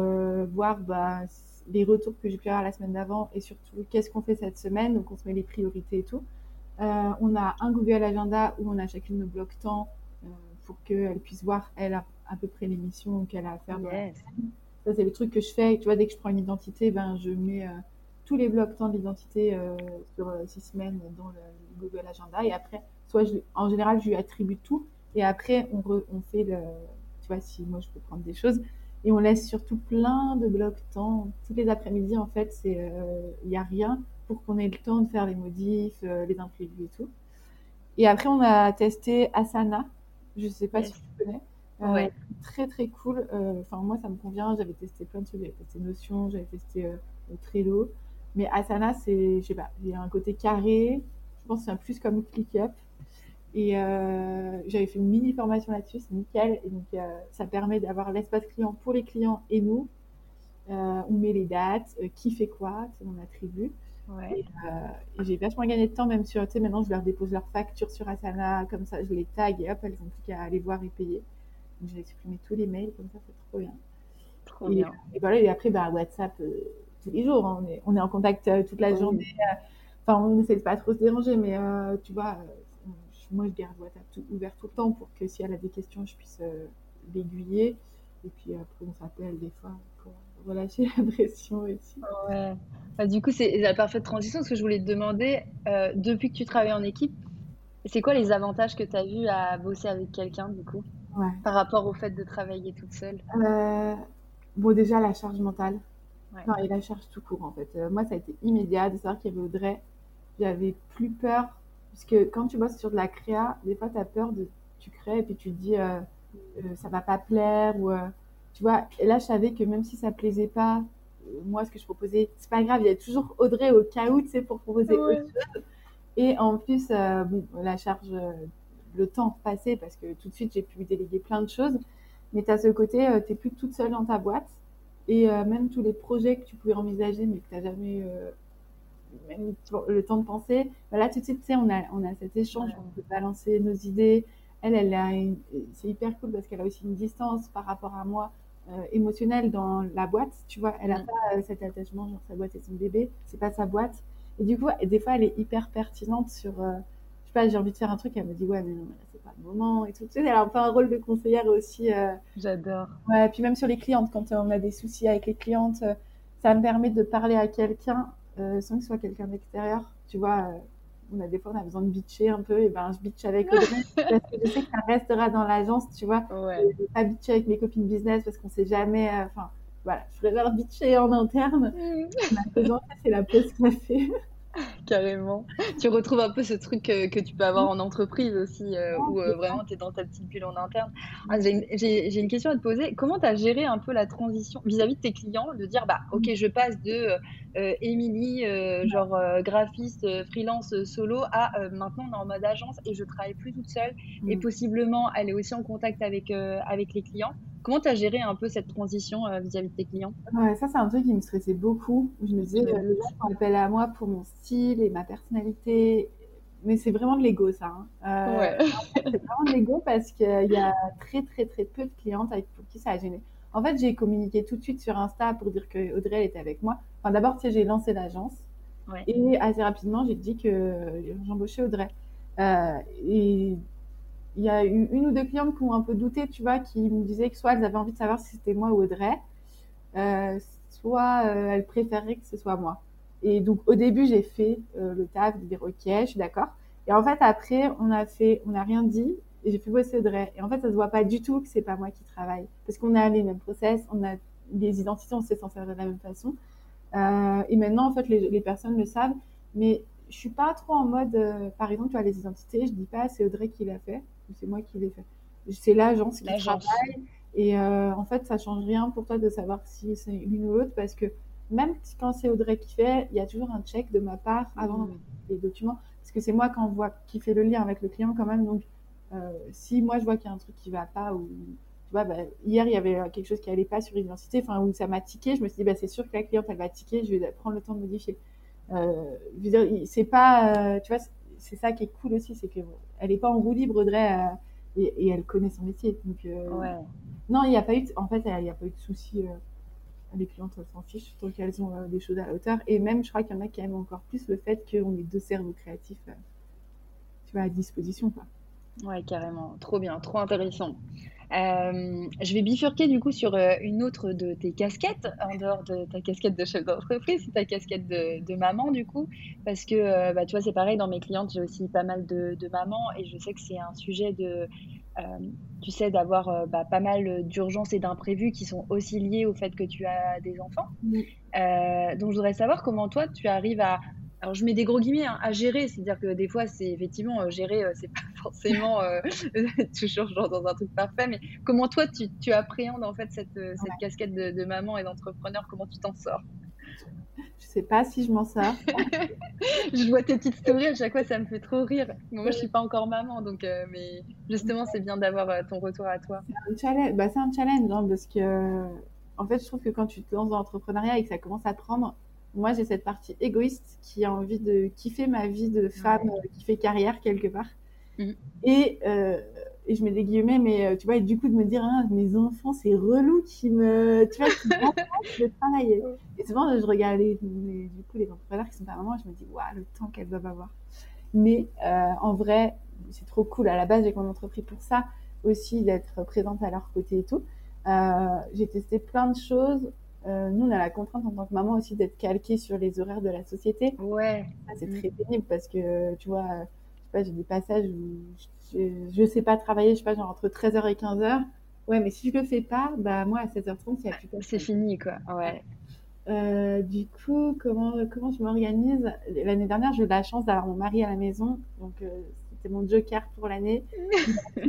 voir bah, les retours que j'ai pu avoir la semaine d'avant et surtout qu'est-ce qu'on fait cette semaine? Donc on se met les priorités et tout. Euh, on a un Google Agenda où on a chacune nos blocs temps euh, pour qu'elle puisse voir, elle, à, peu près l'émission qu'elle a à faire. Ça, c'est le truc que je fais. Tu vois, dès que je prends une identité, ben, je mets euh, tous les blocs temps de l'identité sur six semaines dans le Google Agenda. Et après, soit je, en général, je lui attribue tout. Et après, on, on fait le. Tu vois, si moi je peux prendre des choses, et on laisse surtout plein de blocs temps. Tous les après-midi, en fait, il n'y euh, a rien pour qu'on ait le temps de faire les modifs, euh, les imprévus et tout. Et après, on a testé Asana. Je ne sais pas si tu connais. Euh, ouais. Très, très cool. Enfin, moi, ça me convient. J'avais testé plein de trucs. J'avais testé Notion, j'avais testé Trello. Mais Asana, c'est, je sais pas, il y a un côté carré. Je pense que c'est plus comme ClickUp. Et euh, j'avais fait une mini formation là-dessus, c'est nickel. Et donc, euh, ça permet d'avoir l'espace client pour les clients et nous. Euh, on met les dates, qui fait quoi, c'est mon attribut. Ouais. Et, j'ai vachement gagné de temps, même sur, tu sais, maintenant je leur dépose leur facture sur Asana, comme ça je les tag et hop, elles ont plus qu'à aller voir et payer. Donc j'ai supprimé tous les mails, comme ça c'est trop bien. Trop bien. Et voilà, et après, bah, WhatsApp, tous les jours, hein, on, est, on est en contact toute la journée. Enfin, on essaie de pas trop se déranger, mais tu vois, moi, je garde WhatsApp tout, ouvert tout le temps pour que si elle a des questions, je puisse euh, l'aiguiller. Et puis après, on s'appelle des fois pour relâcher la pression aussi. Ouais. Bah, du coup, c'est la parfaite transition. Ce que je voulais te demander, euh, depuis que tu travailles en équipe, c'est quoi les avantages que tu as vus à bosser avec quelqu'un, du coup, par rapport au fait de travailler toute seule euh, Bon, déjà, la charge mentale. Ouais. et la charge tout court, en fait. moi, ça a été immédiat de savoir qu'il y avait Audrey. J'avais plus peur parce que quand tu bosses sur de la créa, des fois, tu as peur de. Tu crées et puis tu te dis, euh, euh, ça va pas plaire. Ou, euh, tu vois, et là, je savais que même si ça plaisait pas, moi, ce que je proposais, c'est pas grave, il y a toujours Audrey au cas où, tu sais, pour proposer autre chose. Et en plus, bon, la charge, le temps passé, parce que tout de suite, j'ai pu déléguer plein de choses. Mais tu as ce côté, tu n'es plus toute seule dans ta boîte. Et même tous les projets que tu pouvais envisager, mais que tu n'as jamais même le temps de penser. Bah là, tout de suite, tu sais, on a, on a cet échange, on peut balancer nos idées. Elle, elle a c'est hyper cool parce qu'elle a aussi une distance par rapport à moi euh, émotionnelle dans la boîte. Tu vois, elle n'a pas euh, cet attachement, genre sa boîte est son bébé, c'est pas sa boîte. Et du coup, des fois, elle est hyper pertinente sur, euh, pas, j'ai envie de faire un truc, elle me dit, ouais, mais non, c'est pas le moment et tout. Tu sais, elle a un peu un rôle de conseillère aussi. J'adore. Ouais, puis même sur les clientes, quand on a des soucis avec les clientes, ça me permet de parler à quelqu'un euh, sans que ce soit quelqu'un d'extérieur. Tu vois, euh, on a des fois on a besoin de bitcher un peu, et ben je bitch avec Audrey parce que je sais que ça restera dans l'agence, tu vois. Ouais. Je vais pas bitcher avec mes copines business parce qu'on sait jamais. Euh, enfin, voilà, je préfère bitcher en interne. Mm. c'est la pause café. Carrément. Tu retrouves un peu ce truc que tu peux avoir en entreprise aussi, où vraiment tu es dans ta petite bulle en interne. Ah, j'ai une, question à te poser. Comment tu as géré un peu la transition vis-à-vis de tes clients, de dire, bah, ok, je passe de Émilie, genre graphiste, freelance, solo, à maintenant on est en mode agence et je travaille plus toute seule et mmh. possiblement elle est aussi en contact avec, avec les clients. Comment tu as géré un peu cette transition euh, vis-à-vis de tes clients? Ouais, ça c'est un truc qui me stressait beaucoup. Je me disais, les gens font appel à moi pour mon style et ma personnalité. Mais c'est vraiment de l'ego ça. Hein. Euh, ouais. c'est vraiment de l'ego parce qu'il y a très très très peu de clientes avec pour qui ça a gêné. En fait, j'ai communiqué tout de suite sur Insta pour dire que Audrey était avec moi. Enfin, d'abord, tu sais, j'ai lancé l'agence. Ouais. Et assez rapidement, j'ai dit que j'embauchais Audrey. Euh, et il y a eu une ou deux clientes qui ont un peu douté, tu vois, qui me disaient que soit elles avaient envie de savoir si c'était moi ou Audrey, euh, soit euh, elles préféraient que ce soit moi. Et donc au début, j'ai fait euh, le taf de dire ok, je suis d'accord. Et en fait, après, on a fait, on n'a rien dit et j'ai fait bosser Audrey. Et en fait, ça se voit pas du tout que c'est pas moi qui travaille parce qu'on a les mêmes process, on a des identités, on sait s'en servir de la même façon. et maintenant, en fait, les, les personnes le savent, mais je suis pas trop en mode, par exemple, tu vois, les identités, je dis pas c'est Audrey qui l'a fait c'est moi qui l'ai fait. C'est l'agence qui travaille. Et euh, en fait, ça change rien pour toi de savoir si c'est l'une ou l'autre parce que même quand c'est Audrey qui fait, il y a toujours un check de ma part avant mmh. les documents. Parce que c'est moi quand on voit qui fait le lien avec le client quand même. Donc, si moi je vois qu'il y a un truc qui va pas ou tu vois, bah, hier il y avait quelque chose qui allait pas sur l'identité, enfin où ça m'a tiqué, je me suis dit bah c'est sûr que la cliente elle va tiquer, je vais prendre le temps de modifier. Euh, c'est pas, tu vois, c'est ça qui est cool aussi, c'est que elle est pas en roue libre Audrey et, et, elle connaît son métier. Donc ouais. non, il n'y a pas eu, en fait, il n'y a pas eu de soucis les clientes s'en fichent tant qu'elles ont des choses à la hauteur. Et même, je crois qu'il y en a qui aiment encore plus le fait qu'on ait deux cerveaux créatifs tu vois, à disposition. Quoi. Ouais, carrément. Trop bien, trop intéressant. Euh, je vais bifurquer du coup sur une autre de tes casquettes, en dehors de ta casquette de chef d'entreprise, c'est ta casquette de, maman du coup, parce que bah, tu vois, c'est pareil, dans mes clientes, j'ai aussi pas mal de, de mamans et je sais que c'est un sujet de, euh, tu sais, d'avoir euh, bah, pas mal d'urgences et d'imprévus qui sont aussi liés au fait que tu as des enfants. Euh, donc, je voudrais savoir comment toi, tu arrives à, alors je mets des gros guillemets hein, à gérer, c'est-à-dire que des fois c'est effectivement gérer, c'est pas forcément toujours genre dans un truc parfait, mais comment toi tu, tu appréhendes en fait cette, cette casquette de, de, maman et d'entrepreneur, comment tu t'en sors? Je sais pas si je m'en sors. je vois tes petites stories à chaque fois, ça me fait trop rire. moi, je suis pas encore maman, donc euh, mais justement, c'est bien d'avoir euh, ton retour à toi. C'est un challenge, bah, c'est un challenge hein, parce que en fait, je trouve que quand tu te lances dans l'entrepreneuriat et que ça commence à prendre, moi, j'ai cette partie égoïste qui a envie de kiffer ma vie de femme euh, qui fait carrière quelque part. Mm. Et et je mets des guillemets, mais euh, tu vois, et du coup de me dire, ah, mes enfants, c'est relou qui me, tu vois, qui de travailler. Et souvent, je regarde les, du coup, les entrepreneurs qui sont pas maman, je me dis, waouh, le temps qu'elles doivent avoir. Mais euh, en vrai, c'est trop cool. À la base, j'ai mon entreprise pour ça aussi, d'être présente à leur côté et tout. Euh, j'ai testé plein de choses. Euh, nous, on a la contrainte en tant que maman aussi d'être calqué sur les horaires de la société. Ouais. c'est mm. très pénible parce que, tu vois, je sais pas, j'ai des passages où je, ne sais pas travailler, je sais pas, genre entre 13h et 15h. Ouais, mais si je le fais pas, bah moi à 16h30, il n'y a plus C'est fini, quoi. Ouais. Euh, du coup, comment, comment je m'organise? L'année dernière, j'ai eu la chance d'avoir mon mari à la maison. Donc, euh, c'était mon joker pour l'année.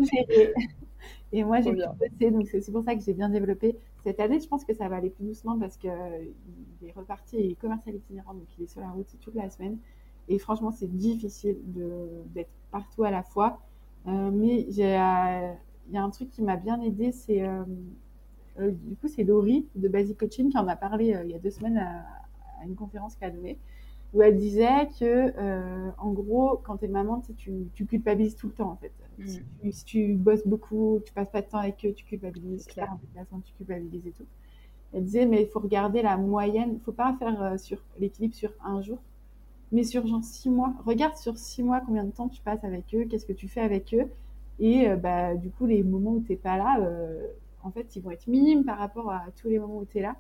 Et moi, j'ai bossé. Donc, c'est aussi pour ça que j'ai bien développé. Cette année, je pense que ça va aller plus doucement parce qu'il est reparti et commercial itinérant. Donc, il est sur la route toute la semaine. Et franchement, c'est difficile d'être partout à la fois. Euh, mais il y a un truc qui m'a bien aidé, c'est euh, euh, du coup c'est Laurie de Basic Coaching qui en a parlé il y a deux semaines à, une conférence qu'elle a donnée où elle disait que, en gros, quand tu es maman, tu, tu, culpabilises tout le temps, en fait. Mm. Si, tu, bosses beaucoup, tu passes pas de temps avec eux, tu culpabilises. Tu déplacement, tu culpabilises et tout. Elle disait, mais il faut regarder la moyenne. Il faut pas faire sur l'équilibre sur un jour mais sur genre six mois. Regarde sur six mois combien de temps tu passes avec eux, qu'est-ce que tu fais avec eux. Et euh, bah, du coup, les moments où tu n'es pas là, euh, en fait, ils vont être minimes par rapport à tous les moments où tu es là.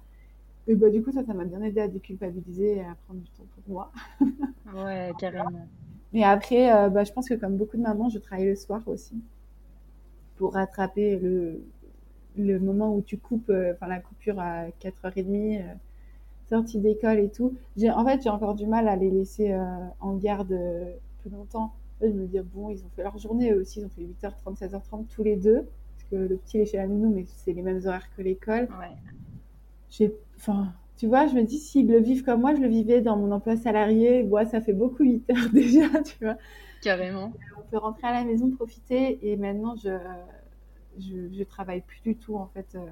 Et bah, du coup, ça, ça m'a bien aidé à déculpabiliser et à prendre du temps pour moi. ouais, carrément. Mais après, euh, bah, je pense que comme beaucoup de mamans, je travaille le soir aussi pour rattraper le, le moment où tu coupes, enfin la coupure à 4h30 sortie d'école et tout. J'ai, en fait, j'ai encore du mal à les laisser euh, en garde euh, plus longtemps. je me dis, bon, ils ont fait leur journée eux aussi, ils ont fait 8h30, 16h30 tous les deux. Parce que le petit, il est chez la nounou, mais c'est les mêmes horaires que l'école. Ouais. J'ai, enfin, tu vois, je me dis, s'ils le vivent comme moi, je le vivais dans mon emploi salarié. Moi, ça fait beaucoup 8 heures déjà, tu vois. Carrément. On peut rentrer à la maison, profiter. Et maintenant, je, je, je travaille plus du tout, en fait. Euh,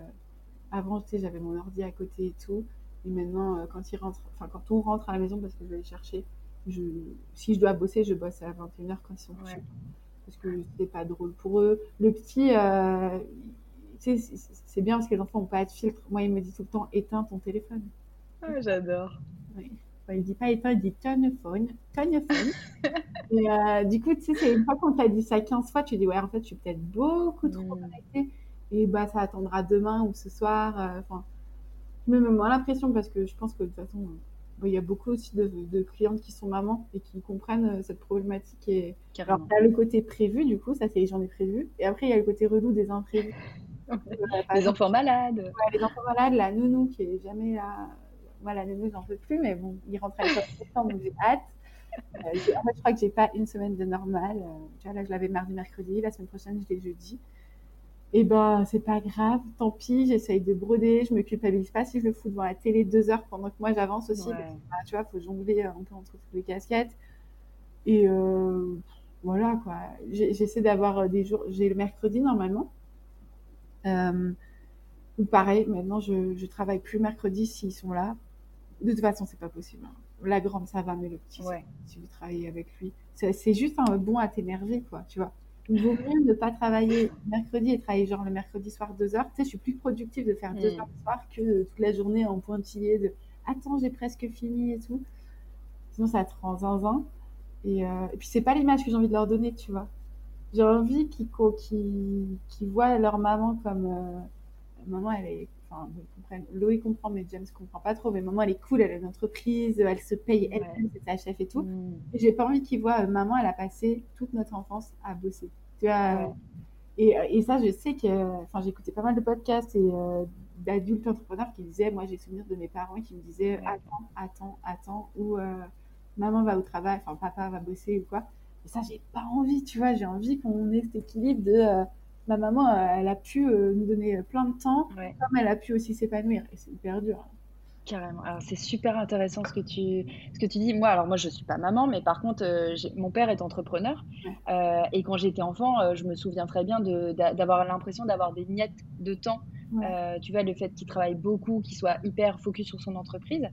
avant, tu sais, j'avais mon ordi à côté et tout. Et maintenant, euh, quand ils rentrent, enfin quand on rentre à la maison parce que je vais les chercher, je, si je dois bosser, je bosse à 21h quand ils sont couchés. Parce que c'est pas drôle pour eux. Le petit, euh, c'est bien parce que les enfants n'ont pas de filtre. Moi, il me dit tout le temps éteins ton téléphone. Ah, j'adore. Oui. il dit pas éteins, il dit turn phone, turn phone. et euh, du coup, tu sais, c'est une fois qu'on t'a dit ça 15 fois, tu dis ouais, en fait, je suis peut-être beaucoup trop mm. connectée. Et bah, ça attendra demain ou ce soir. Enfin, me mets moins la pression parce que je pense que de toute façon, euh, il y a beaucoup aussi de, clientes qui sont mamans et qui comprennent euh, cette problématique. Et... Alors, il y a le côté prévu, du coup, ça c'est j'en ai prévu. Et après, il y a le côté relou des imprévus. Les enfants malades. les enfants malades, la nounou qui est jamais là. Moi, la nounou, j'en peux plus, mais bon, il rentre à l'école septembre, donc j'ai hâte. Euh, en fait, je crois que j'ai pas une semaine de normal. tu vois, là, je l'avais mardi, mercredi. La semaine prochaine, je l'ai jeudi et eh ben c'est pas grave, tant pis, j'essaye de broder, je me culpabilise pas si je le fous devant la télé deux heures pendant que moi j'avance aussi. Bah, tu vois, faut jongler un peu entre toutes les casquettes. Et euh, voilà quoi. J'essaie d'avoir des jours. J'ai le mercredi normalement. Ou pareil, maintenant je, je travaille plus mercredi s'ils sont là. De toute façon, c'est pas possible. Hein. La grande, ça va, mais le petit, ouais. si vous travaillez avec lui, c'est juste un bon à t'énerver, quoi, tu vois. Il vaut mieux ne pas travailler mercredi et travailler genre le mercredi soir deux heures. Tu sais, je suis plus productive de faire deux mm. heures le soir que toute la journée en pointillé de attends, j'ai presque fini et tout. Sinon, ça te rend zinzin. Et, euh, et puis, c'est pas l'image que j'ai envie de leur donner, tu vois. J'ai envie qu'ils qu voient leur maman comme. Euh, maman, elle est. Enfin, Loïc comprend, mais James comprend pas trop. Mais maman, elle est cool, elle a une entreprise, elle se paye elle-même, c'est sa chef et tout. Mm. Et j'ai pas envie qu'ils voient, euh, maman, elle a passé toute notre enfance à bosser. Tu vois, et, et, ça, je sais que. Enfin, j'écoutais pas mal de podcasts et d'adultes entrepreneurs qui disaient, moi j'ai souvenir de mes parents qui me disaient attends, attends, attends, ou euh, maman va au travail, enfin papa va bosser ou quoi. Et ça, j'ai pas envie, tu vois, j'ai envie qu'on ait cet équilibre de euh, ma maman, euh, elle a pu nous donner plein de temps, comme elle a pu aussi s'épanouir. Et c'est hyper dur. Carrément. Alors, c'est super intéressant ce que tu, ce que tu dis. Moi, alors moi, je suis pas maman, mais par contre, mon père est entrepreneur. et quand j'étais enfant, je me souviens très bien d'avoir l'impression d'avoir des miettes de temps euh, tu vois, le fait qu'il travaille beaucoup, qu'il soit hyper focus sur son entreprise.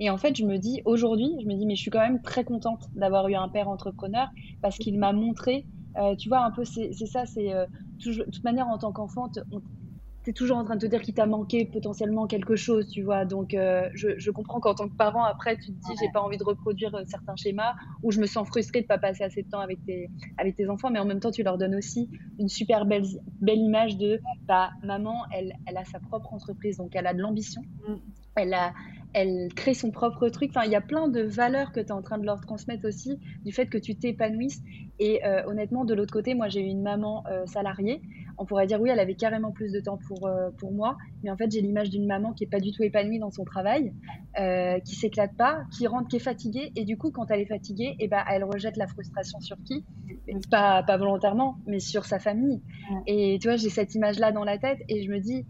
Et en fait, je me dis, aujourd'hui, je me dis, mais je suis quand même très contente d'avoir eu un père entrepreneur parce qu'il m'a montré, euh, tu vois, un peu, c'est ça, c'est euh, de toute manière, en tant qu'enfant, tu es toujours en train de te dire qu'il t'a manqué potentiellement quelque chose, tu vois. Donc, euh, je, comprends qu'en tant que parent, après, tu te dis, j'ai pas envie de reproduire certains schémas, ou je me sens frustrée de pas passer assez de temps avec tes, avec tes enfants, mais en même temps, tu leur donnes aussi une super belle, belle image de, bah, maman, elle, elle a sa propre entreprise, donc elle a de l'ambition. Mm. Elle a, elle crée son propre truc. Enfin, il y a plein de valeurs que tu es en train de leur transmettre aussi, du fait que tu t'épanouisses. Et euh, honnêtement, de l'autre côté, moi, j'ai eu une maman salariée on pourrait dire oui, elle avait carrément plus de temps pour, euh, pour moi, mais en fait, j'ai l'image d'une maman qui est pas du tout épanouie dans son travail, euh, qui s'éclate pas, qui rentre, qui est fatiguée, et du coup, quand elle est fatiguée, eh ben, elle rejette la frustration sur qui? Pas, pas volontairement, mais sur sa famille. Et tu vois, j'ai cette image-là dans la tête, et je me dis,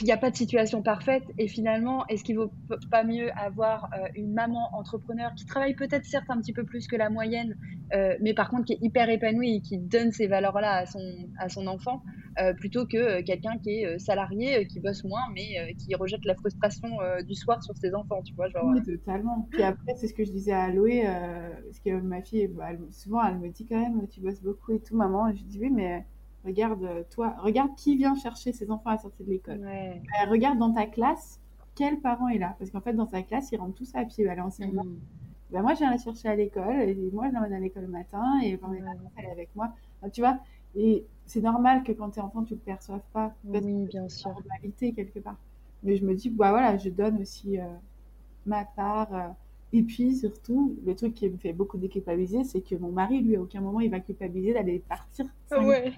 il n'y a pas de situation parfaite et finalement, est-ce qu'il vaut pas mieux avoir euh, une maman entrepreneur qui travaille peut-être certes un petit peu plus que la moyenne, euh, mais par contre qui est hyper épanouie et qui donne ces valeurs-là à son, à son enfant, euh, plutôt que quelqu'un qui est salarié, qui bosse moins, mais qui rejette la frustration du soir sur ses enfants, tu vois. Genre, oui, totalement. Puis après, c'est ce que je disais à Loé, parce que ma fille, bah, souvent, elle me dit quand même, tu bosses beaucoup et tout, maman. Et je dis oui, mais Regarde, euh, toi, regarde qui vient chercher ses enfants à sortir de l'école. Euh, regarde dans ta classe, quel parent est là? Parce qu'en fait, dans ta classe, ils rentrent tous à pied. Ben, moi, je viens la chercher à l'école, et moi, je l'emmène à l'école le matin, et pendant les vacances, elle est avec moi. tu vois, et c'est normal que quand tu es enfant, tu ne le perçoives pas. Oui, bien sûr. normalité quelque part. Mais je me dis, bah voilà, je donne aussi euh, ma part. Et puis surtout, le truc qui me fait beaucoup déculpabiliser, c'est que mon mari, lui, à aucun moment, il va culpabiliser d'aller partir ouais.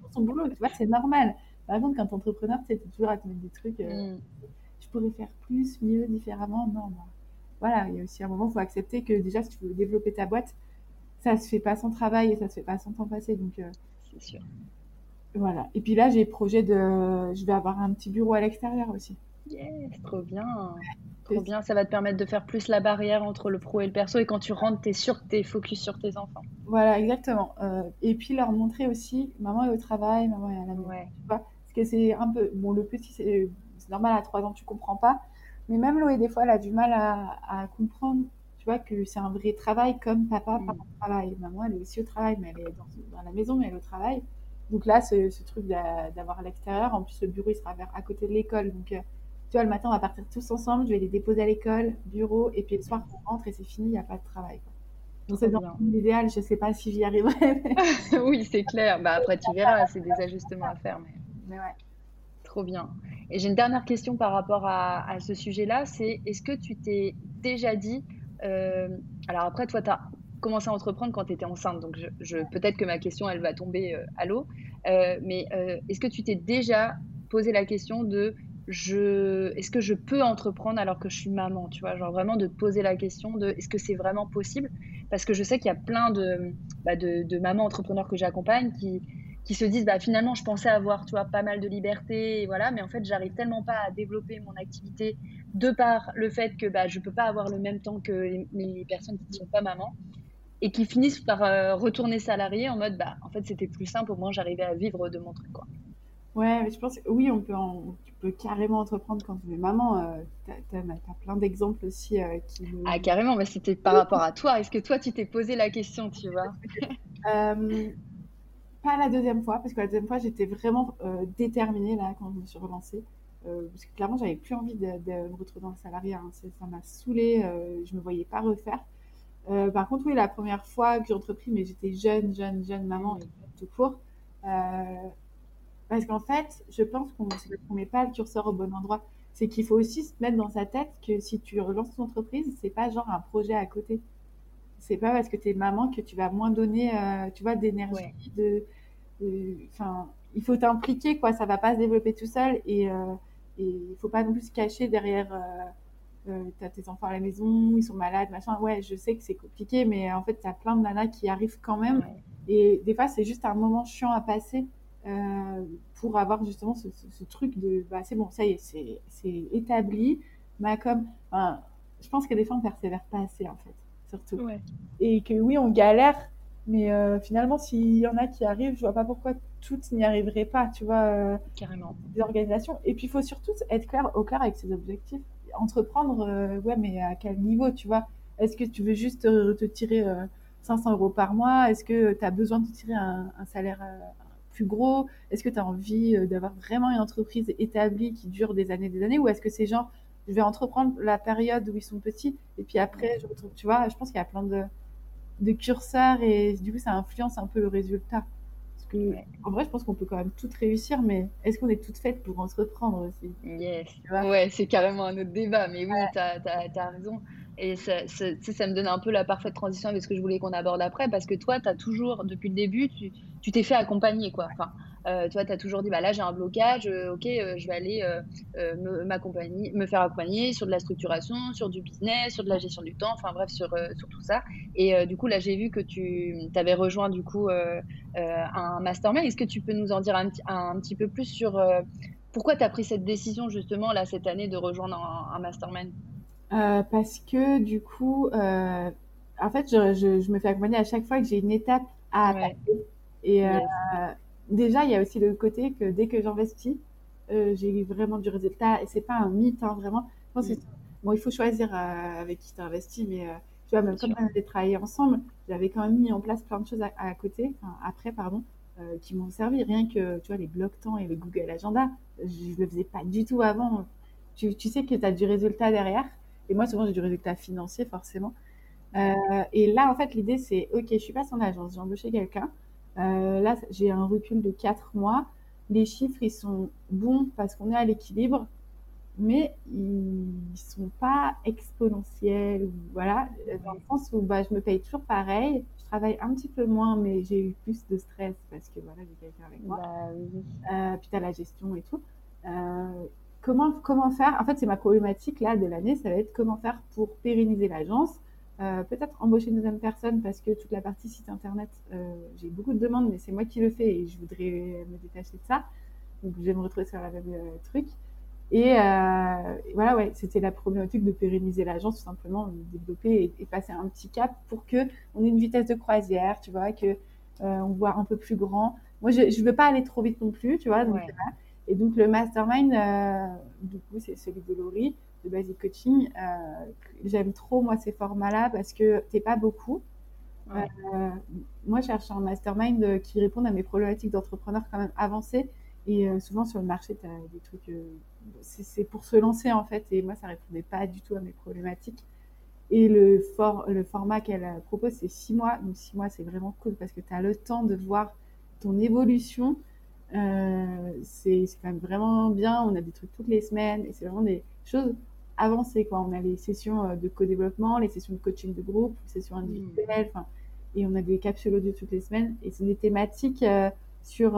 pour son boulot. Tu vois, c'est normal. Par exemple, quand entrepreneur, tu sais, es toujours à te mettre des trucs. Euh, mm. Je pourrais faire plus, mieux, différemment. Non, non. Voilà, il y a aussi un moment, il faut accepter que déjà, si tu veux développer ta boîte, ça se fait pas sans travail et ça se fait pas sans temps passé. Donc, euh, c'est sûr. Voilà. Et puis là, j'ai projet de. Je vais avoir un petit bureau à l'extérieur aussi. Yes, trop bien. Trop bien, ça va te permettre de faire plus la barrière entre le pro et le perso. Et quand tu rentres, tu es sûr que tu es focus sur tes enfants. Voilà, exactement. Euh, et puis leur montrer aussi, maman est au travail, maman est à la maison. Parce que c'est un peu. Bon, le petit, c'est normal, à 3 ans, tu comprends pas. Mais même Loé, des fois, elle a du mal à, comprendre, tu vois, que c'est un vrai travail comme papa, mm. papa travail. Maman, elle est aussi au travail, mais elle est dans, la maison, mais elle est au travail. Donc là, ce, ce truc d'avoir à l'extérieur, en plus, le bureau, il sera à côté de l'école. Donc. Tu vois, le matin, on va partir tous ensemble, je vais les déposer à l'école, bureau, et puis le soir, on rentre et c'est fini, il n'y a pas de travail. Donc, c'est dans l'idéal, je ne sais pas si j'y arriverai. oui, c'est clair. Bah, après, tu verras, c'est des ajustements à faire. Mais... ouais. Trop bien. Et j'ai une dernière question par rapport à, ce sujet-là, c'est est-ce que tu t'es déjà dit, euh, alors après, toi, tu as commencé à entreprendre quand tu étais enceinte, donc je, peut-être que ma question, elle va tomber euh, à l'eau, euh, mais est-ce que tu t'es déjà posé la question de est-ce que je peux entreprendre alors que je suis maman, tu vois, genre vraiment de poser la question de est-ce que c'est vraiment possible? Parce que je sais qu'il y a plein de, bah mamans entrepreneurs que j'accompagne qui, qui se disent bah finalement je pensais avoir tu vois pas mal de liberté voilà mais en fait j'arrive tellement pas à développer mon activité de par le fait que bah je peux pas avoir le même temps que les, personnes qui ne sont pas mamans et qui finissent par euh, retourner salarié en mode bah en fait c'était plus simple au moins j'arrivais à vivre de mon truc quoi. Ouais, mais je pense que oui, on peut, tu peux carrément entreprendre quand tu es maman. Euh, tu as, plein d'exemples aussi euh, qui. Ah, carrément, mais c'était par rapport à toi. Est-ce que toi, tu t'es posé la question, tu vois? Euh, Pas la deuxième fois, parce que la deuxième fois, j'étais vraiment déterminée là quand je me suis relancée. parce que clairement, j'avais plus envie de, me retrouver dans le salariat. Hein. Ça m'a saoulée, je me voyais pas refaire. par contre, oui, la première fois que j'ai entrepris, mais j'étais jeune, jeune, jeune maman, et tout court. Parce qu'en fait, je pense qu'on ne met pas le curseur au bon endroit. C'est qu'il faut aussi se mettre dans sa tête que si tu relances ton entreprise, c'est pas genre un projet à côté. C'est pas parce que tu es maman que tu vas moins donner, euh, tu vois, d'énergie, de, enfin, il faut t'impliquer, quoi. Ça va pas se développer tout seul et euh, il faut pas non plus se cacher derrière. Euh, euh tu as tes enfants à la maison, ils sont malades, machin. Ouais, je sais que c'est compliqué, mais en fait, tu as plein de nanas qui arrivent quand même. Et des fois, c'est juste un moment chiant à passer. Euh, pour avoir justement ce, truc de bah, c'est bon, ça y est, c'est établi. Ma comme, je pense que des fois on persévère pas assez en fait, surtout. Et que oui, on galère, mais euh, finalement, s'il y en a qui arrivent, je vois pas pourquoi toutes n'y arriveraient pas, tu vois. Euh, Carrément. Des organisations. Et puis il faut surtout être clair, au clair avec ses objectifs. Entreprendre, ouais, mais à quel niveau, tu vois? Est-ce que tu veux juste te, tirer 500 euros par mois? Est-ce que tu as besoin de tirer un, un salaire gros? Est-ce que tu as envie euh, d'avoir vraiment une entreprise établie qui dure des années des années? Ou est-ce que c'est genre, je vais entreprendre la période où ils sont petits et puis après, je retrouve, tu vois, je pense qu'il y a plein de, de curseurs et du coup, ça influence un peu le résultat. Parce que, en vrai, je pense qu'on peut quand même toutes réussir, mais est-ce qu'on est toutes faites pour entreprendre aussi? Yes. Ouais, c'est carrément un autre débat, mais oui, tu as, as, raison. Et ça, ça, me donne un peu la parfaite transition avec ce que je voulais qu'on aborde après, parce que toi, tu as toujours, depuis le début, tu t'es fait accompagner, quoi. Enfin, euh, toi, tu as toujours dit, bah là, j'ai un blocage, euh, ok, euh, je vais aller me, me faire accompagner sur de la structuration, sur du business, sur de la gestion du temps, enfin bref, sur, tout ça. Et du coup, là, j'ai vu que tu avais rejoint, du coup, un mastermind. Est-ce que tu peux nous en dire un, un petit peu plus sur pourquoi tu as pris cette décision, justement, là, cette année, de rejoindre un, un mastermind? Euh, parce que du coup, euh, en fait, je, je, je, me fais accompagner à chaque fois que j'ai une étape à passer. Et euh, déjà, il y a aussi le côté que dès que j'investis, euh, j'ai vraiment du résultat. Et c'est pas un mythe, hein, vraiment. Je pense mm. bon, il faut choisir euh, avec qui tu investis, mais tu vois, même comme on avait travaillé ensemble, j'avais quand même mis en place plein de choses à, à côté, enfin, après, pardon, qui m'ont servi. Rien que, tu vois, les blocs temps et les Google Agenda, je le faisais pas du tout avant. Tu, tu sais que tu as du résultat derrière. Et moi, souvent, j'ai du résultat financier, forcément. Euh, et là, en fait, l'idée, c'est, OK, je suis pas en agence, j'ai embauché quelqu'un. Euh, là, j'ai un recul de 4 mois. Les chiffres, ils sont bons parce qu'on est à l'équilibre, mais ils sont pas exponentiels. Voilà, dans le sens où bah, je me paye toujours pareil. Je travaille un petit peu moins, mais j'ai eu plus de stress parce que voilà, j'ai quelqu'un avec moi. Bah, oui. euh, puis tu as la gestion et tout. Comment, comment faire En fait, c'est ma problématique là de l'année, ça va être comment faire pour pérenniser l'agence. Euh, peut-être embaucher une deuxième personne parce que toute la partie site internet, euh, j'ai beaucoup de demandes, mais c'est moi qui le fais et je voudrais me détacher de ça. Donc, je vais me retrouver sur la même euh, truc. Et voilà, ouais, c'était la problématique de pérenniser l'agence, tout simplement, développer et, passer un petit cap pour que on ait une vitesse de croisière, tu vois, que on voit un peu plus grand. Moi, je, je veux pas aller trop vite non plus, tu vois. Donc, et donc, le mastermind, euh, du coup, c'est celui de Laurie, de Basic Coaching. Euh, J'aime trop, moi, ces formats-là parce que t'es pas beaucoup. Euh, moi, je cherche un mastermind qui réponde à mes problématiques d'entrepreneur quand même avancées. Et souvent, sur le marché, tu as des trucs. C'est pour se lancer, en fait. Et moi, ça répondait pas du tout à mes problématiques. Et le, for le format qu'elle propose, c'est six mois. Donc, six mois, c'est vraiment cool parce que tu as le temps de voir ton évolution euh, c'est quand même vraiment bien. On a des trucs toutes les semaines et c'est vraiment des choses avancées. Quoi. On a les sessions euh, de co-développement, les sessions de coaching de groupe, les sessions individuelles, enfin, et on a des capsules audio toutes les semaines. Et c'est des thématiques euh, sur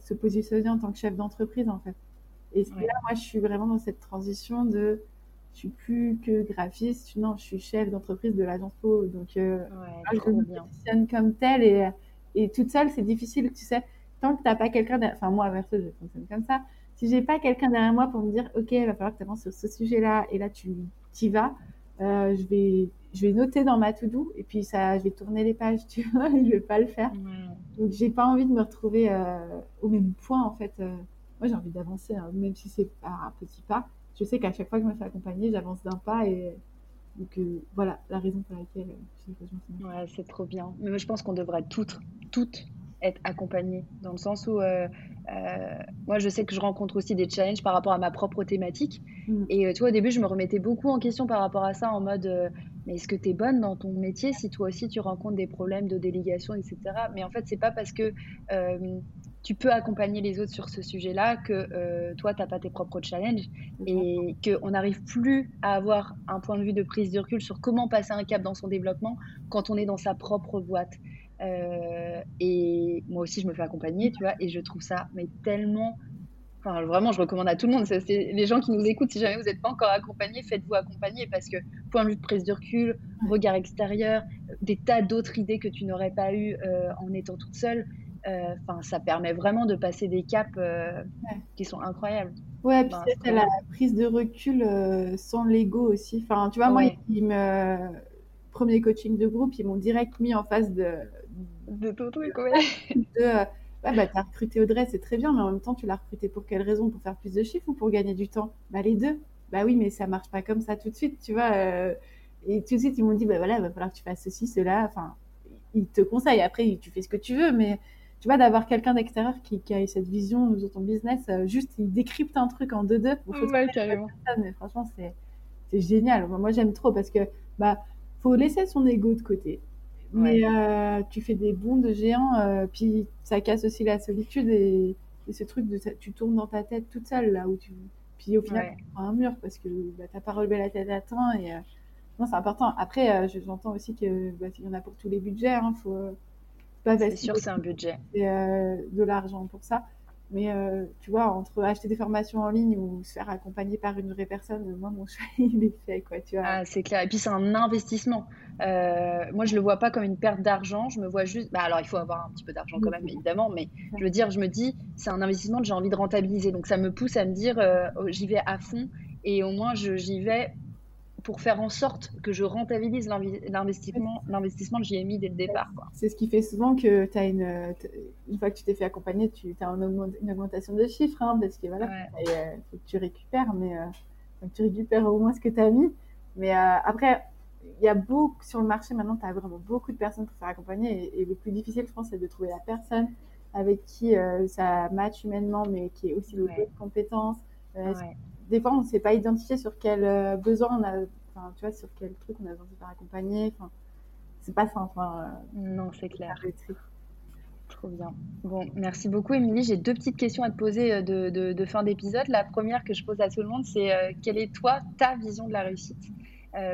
se positionner en tant que chef d'entreprise en fait. Et là, moi, je suis vraiment dans cette transition de je suis plus que graphiste, non, je suis chef d'entreprise de l'agence Po. Donc, je me positionne comme telle et, et toute seule, c'est difficile, tu sais tant que t'as pas quelqu'un, enfin moi perso je fonctionne comme ça. Si j'ai pas quelqu'un derrière moi pour me dire ok, il va falloir que tu avances sur ce sujet-là et là tu y vas, euh, je vais je vais noter dans ma to-do et puis ça, je vais tourner les pages, tu vois, je vais pas le faire. Donc j'ai pas envie de me retrouver euh, au même point en fait. Euh. moi j'ai envie d'avancer, hein, même si c'est un petit pas. Je sais qu'à chaque fois que je me fais accompagner, j'avance d'un pas et donc euh, voilà la raison pour laquelle j'ai Ouais, c'est trop bien. Mais moi je pense qu'on devrait toutes, toutes être accompagnées dans le sens où moi je sais que je rencontre aussi des challenges par rapport à ma propre thématique. Mm. Et tu vois, au début, je me remettais beaucoup en question par rapport à ça en mode mais est-ce que tu es bonne dans ton métier si toi aussi tu rencontres des problèmes de délégation, etc. Mais en fait, c'est pas parce que euh, tu peux accompagner les autres sur ce sujet-là que euh, toi, tu n'as pas tes propres challenges et qu'on n'arrive plus à avoir un point de vue de prise de recul sur comment passer un cap dans son développement quand on est dans sa propre boîte. Euh, et moi aussi, je me fais accompagner, tu vois, et je trouve ça mais tellement vraiment, je recommande à tout le monde. C'est les gens qui nous écoutent, si jamais vous n'êtes pas encore accompagné, faites-vous accompagner parce que point de vue de prise de recul, regard extérieur, des tas d'autres idées que tu n'aurais pas eues euh, en étant toute seule. Euh, enfin, ça permet vraiment de passer des caps qui sont incroyables. Ouais, puis c'est la prise de recul sans l'ego aussi. Enfin, tu vois, moi, ils me premier coaching de groupe, ils m'ont direct mis en face de de tout truc, de ouais, bah, tu as recruté Audrey, c'est très bien, mais en même temps, tu l'as recruté pour quelle raison? Pour faire plus de chiffres ou pour gagner du temps? Bah, les deux. Bah oui, mais ça marche pas comme ça tout de suite, tu vois. Euh, et tout de suite, ils m'ont dit, bah voilà, il va falloir que tu fasses ceci, cela. Enfin, ils te conseillent. Après, tu fais ce que tu veux, mais tu vois, d'avoir quelqu'un d'extérieur qui, qui, a cette vision de ton business, euh, juste, il décrypte un truc en deux-deux pour ouais, carrément. Mais franchement, c'est génial. Moi, j'aime trop parce que, bah, faut laisser son ego de côté. Mais euh, tu fais des bonds de géant, euh, puis ça casse aussi la solitude et, ce truc de tu tournes dans ta tête toute seule là où tu. Puis au final, tu prends un mur parce que bah, t'as pas relevé la tête à temps et euh, non, c'est important. Après, j'entends aussi que bah, y en a pour tous les budgets, hein, faut pas C'est sûr, c'est un budget. de l'argent pour ça. Mais euh, tu vois, entre acheter des formations en ligne ou se faire accompagner par une vraie personne, moi, mon choix, il est fait. Quoi, tu vois. Ah, c'est clair. Et puis, c'est un investissement. Euh, moi, je le vois pas comme une perte d'argent. Je me vois juste. Bah, alors, il faut avoir un petit peu d'argent quand même, évidemment. Mais je veux dire, je me dis, c'est un investissement que j'ai envie de rentabiliser. Donc, ça me pousse à me dire, euh, oh, j'y vais à fond. Et au moins, j'y vais pour faire en sorte que je rentabilise l'investissement, l'investissement que j'y ai mis dès le départ. C'est ce qui fait souvent que tu as une, une fois que tu t'es fait accompagner, tu as une, augmentation de chiffres, hein, parce que voilà, euh, faut que tu récupères, mais euh, faut que tu récupères au moins ce que tu as mis. Mais euh, après, il y a beaucoup sur le marché maintenant, tu as vraiment beaucoup de personnes pour faire accompagner, et, le plus difficile, je pense, c'est de trouver la personne avec qui ça match humainement, mais qui est aussi de compétences des fois, on ne sait pas identifier sur quel euh, besoin on a, enfin, tu vois, sur quel truc on a besoin de faire accompagner. Enfin, c'est pas simple. Hein, euh, non, c'est clair. Trop bien. Bon, merci beaucoup, Émilie. J'ai deux petites questions à te poser euh, de, de, fin d'épisode. La première que je pose à tout le monde, c'est quelle est toi ta vision de la réussite?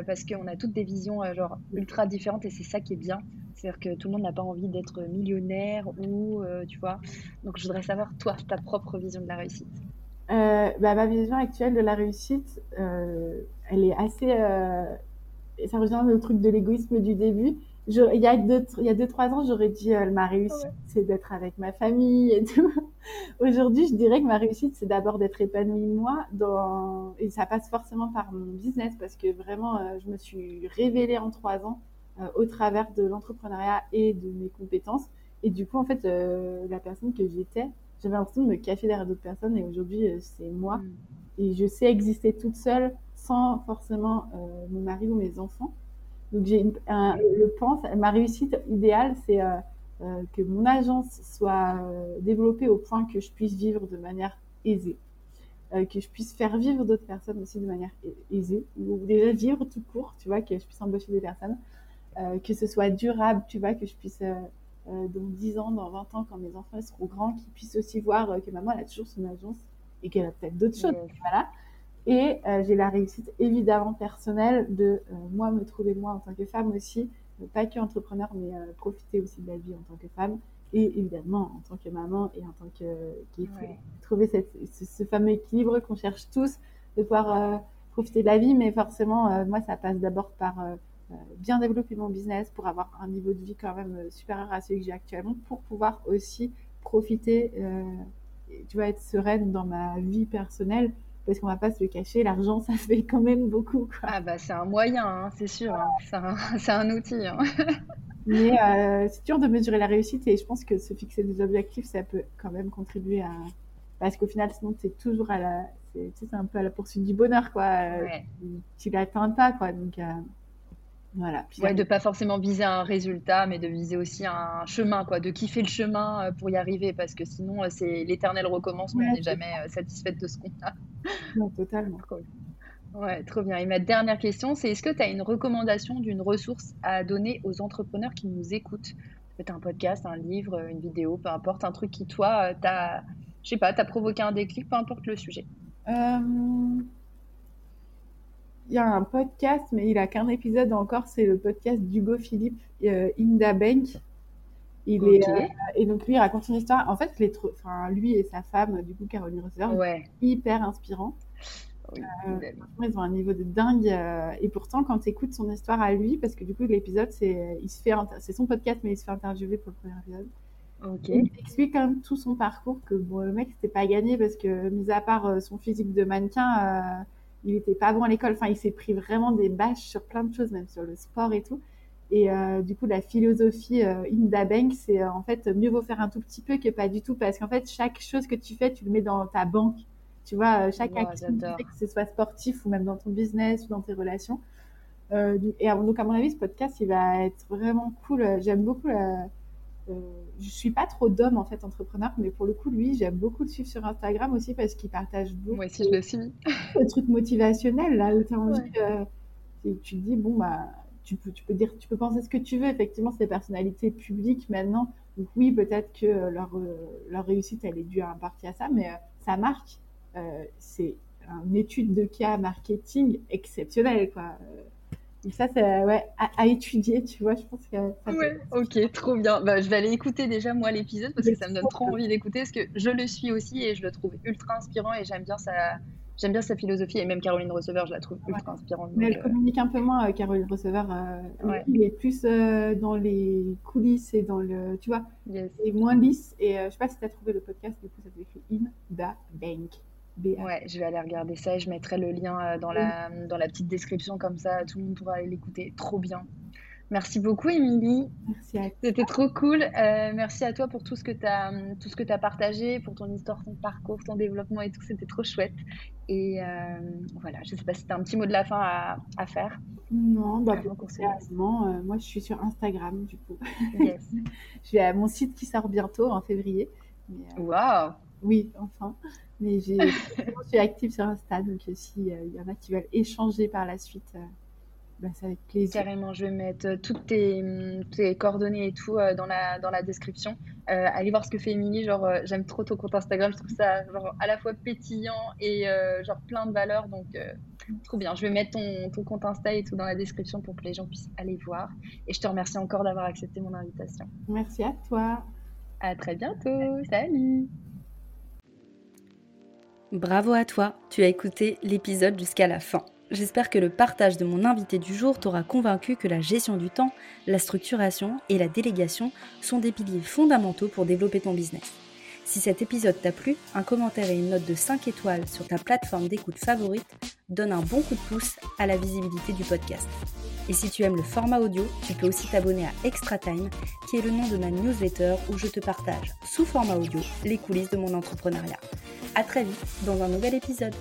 Parce qu'on a toutes des visions genre ultra différentes et c'est ça qui est bien. C'est-à-dire que tout le monde n'a pas envie d'être millionnaire ou, tu vois. Donc, je voudrais savoir, toi, ta propre vision de la réussite. Euh, bah, ma vision actuelle de la réussite, euh, elle est assez. Euh, ça rejoint le truc de l'égoïsme du début. Je, il, y a deux, il y a deux, trois ans, j'aurais dit ma réussite, c'est d'être avec ma famille et tout. Aujourd'hui, je dirais que ma réussite, c'est d'abord d'être épanouie moi. Dans, et ça passe forcément par mon business parce que vraiment, je me suis révélée en trois ans au travers de l'entrepreneuriat et de mes compétences. Et du coup, en fait, la personne que j'étais, j'avais l'impression de me cacher derrière d'autres personnes et aujourd'hui euh, c'est moi mm. et je sais exister toute seule sans forcément euh, mon mari ou mes enfants. Donc j'ai je pense ma réussite idéale c'est euh, que mon agence soit développée au point que je puisse vivre de manière aisée, que je puisse faire vivre d'autres personnes aussi de manière aisée ou déjà vivre tout court, tu vois, que je puisse embaucher des personnes, que ce soit durable, tu vois, que je puisse euh, dans 10 ans, dans 20 ans, quand mes enfants seront grands, qu'ils puissent aussi voir euh, que maman elle a toujours son agence et qu'elle a peut-être d'autres choses. Voilà. Et euh, j'ai la réussite évidemment personnelle de moi me trouver moi en tant que femme aussi, pas que entrepreneur, mais profiter aussi de la vie en tant que femme et évidemment en tant que maman et en tant que faut trouver cette, ce, fameux équilibre qu'on cherche tous de pouvoir profiter de la vie, mais forcément moi ça passe d'abord par euh, bien développer mon business pour avoir un niveau de vie quand même euh, supérieur à celui que j'ai actuellement pour pouvoir aussi profiter, euh, tu vas être sereine dans ma vie personnelle parce qu'on va pas se le cacher, l'argent, ça fait quand même beaucoup. Ah bah c'est un moyen, hein, c'est sûr, hein. c'est un, outil. Hein. Mais euh, c'est dur de mesurer la réussite et je pense que se fixer des objectifs, ça peut quand même contribuer à... Parce qu'au final, sinon, c'est toujours à la... C'est un peu à la poursuite du bonheur, quoi. Ouais. Tu l'atteins pas, quoi. Donc, euh, voilà. Ouais, de pas forcément viser un résultat, mais de viser aussi un chemin, quoi, de kiffer le chemin euh, pour y arriver, parce que sinon euh, c'est l'éternel recommencement, on n'est jamais euh, satisfaite de ce qu'on a. totalement. Ouais, trop bien. Et ma dernière question, c'est est-ce que tu as une recommandation d'une ressource à donner aux entrepreneurs qui nous écoutent? Peut-être un podcast, un livre, une vidéo, peu importe, un truc qui, toi, t'as, je sais pas, t'as provoqué un déclic, peu importe le sujet il y a un podcast, mais il a qu'un épisode encore, c'est le podcast d'Hugo Philippe, euh, Inda Bank. Il est, euh, et donc lui, il raconte son histoire. En fait, les enfin, lui et sa femme, du coup, Caroline Rosser, ouais. hyper inspirants. Oui, euh, ils ont un niveau de dingue. et pourtant, quand tu écoutes son histoire à lui, parce que du coup, l'épisode, c'est, il se fait, c'est son podcast, mais il se fait interviewer pour le premier épisode. Il explique quand même tout son parcours que bon, le mec, c'était pas gagné parce que, mis à part son physique de mannequin, il était pas bon à l'école. Enfin, il s'est pris vraiment des bâches sur plein de choses, même sur le sport et tout. Et euh, du coup, la philosophie euh, Inda Bank, c'est euh, en fait mieux vaut faire un tout petit peu que pas du tout, parce qu'en fait, chaque chose que tu fais, tu le mets dans ta banque. Tu vois, chaque activité, que ce soit sportif ou même dans ton business ou dans tes relations. et donc, à mon avis, ce podcast, il va être vraiment cool. J'aime beaucoup la, euh, je suis pas trop d'homme en fait entrepreneur, mais pour le coup, lui, j'aime beaucoup le suivre sur Instagram aussi parce qu'il partage beaucoup. Moi aussi, je le suis. Le truc motivationnel là, où as envie, euh, et tu te dis bon bah, tu peux, tu peux dire, tu peux penser ce que tu veux. Effectivement, c'est des personnalités publiques maintenant. Donc oui, peut-être que leur, euh, leur réussite, elle est due en partie à ça, mais ça marque. c'est une étude de cas marketing exceptionnelle quoi. Et ça, c'est ouais, à, étudier, tu vois, je pense que ça Ouais, ok, trop bien. Bah, je vais aller écouter déjà moi l'épisode parce que ça me donne trop envie d'écouter parce que je le suis aussi et je le trouve ultra inspirant et j'aime bien sa, j'aime bien sa philosophie et même Caroline Receveur, je la trouve ultra inspirante. Mais elle euh, communique un peu moins, euh, Caroline Receveur. Euh, Il est plus dans les coulisses et dans le, tu vois, yes. est moins lisse. Et je sais pas si tu as trouvé le podcast, du coup, ça s'écrit In the Bank. Ouais, je vais aller regarder ça et je mettrai le lien euh, dans la, dans la petite description comme ça, tout le monde pourra aller l'écouter. Trop bien. Merci beaucoup, Émilie. Merci à toi. C'était trop cool. Euh, merci à toi pour tout ce que tu as, tout ce que as partagé, pour ton histoire, ton parcours, ton développement et tout. C'était trop chouette. Et euh, voilà, je ne sais pas si tu as un petit mot de la fin à, à faire. Non, bah, euh, moi je suis sur Instagram du coup. Yes. je vais à mon site qui sort bientôt en février. Waouh! Oui, enfin. Mais je suis active sur Insta, donc euh, s'il euh, y en a qui veulent échanger par la suite, bah, c'est avec plaisir. Carrément, je vais mettre toutes tes, tes, coordonnées et tout dans, la, dans la description. allez voir ce que fait Émilie, genre j'aime trop ton compte Instagram, je trouve ça genre à la fois pétillant et genre plein de valeurs, donc trop bien. Je vais mettre ton, ton, compte Insta et tout dans la description pour que les gens puissent aller voir. Et je te remercie encore d'avoir accepté mon invitation. Merci à toi. À très bientôt. Salut. Bravo à toi, tu as écouté l'épisode jusqu'à la fin. J'espère que le partage de mon invité du jour t'aura convaincu que la gestion du temps, la structuration et la délégation sont des piliers fondamentaux pour développer ton business. Si cet épisode t'a plu, un commentaire et une note de 5 étoiles sur ta plateforme d'écoute favorite donne un bon coup de pouce à la visibilité du podcast. Et si tu aimes le format audio, tu peux aussi t'abonner à Extra Time, qui est le nom de ma newsletter où je te partage, sous format audio, les coulisses de mon entrepreneuriat. À très vite dans un nouvel épisode.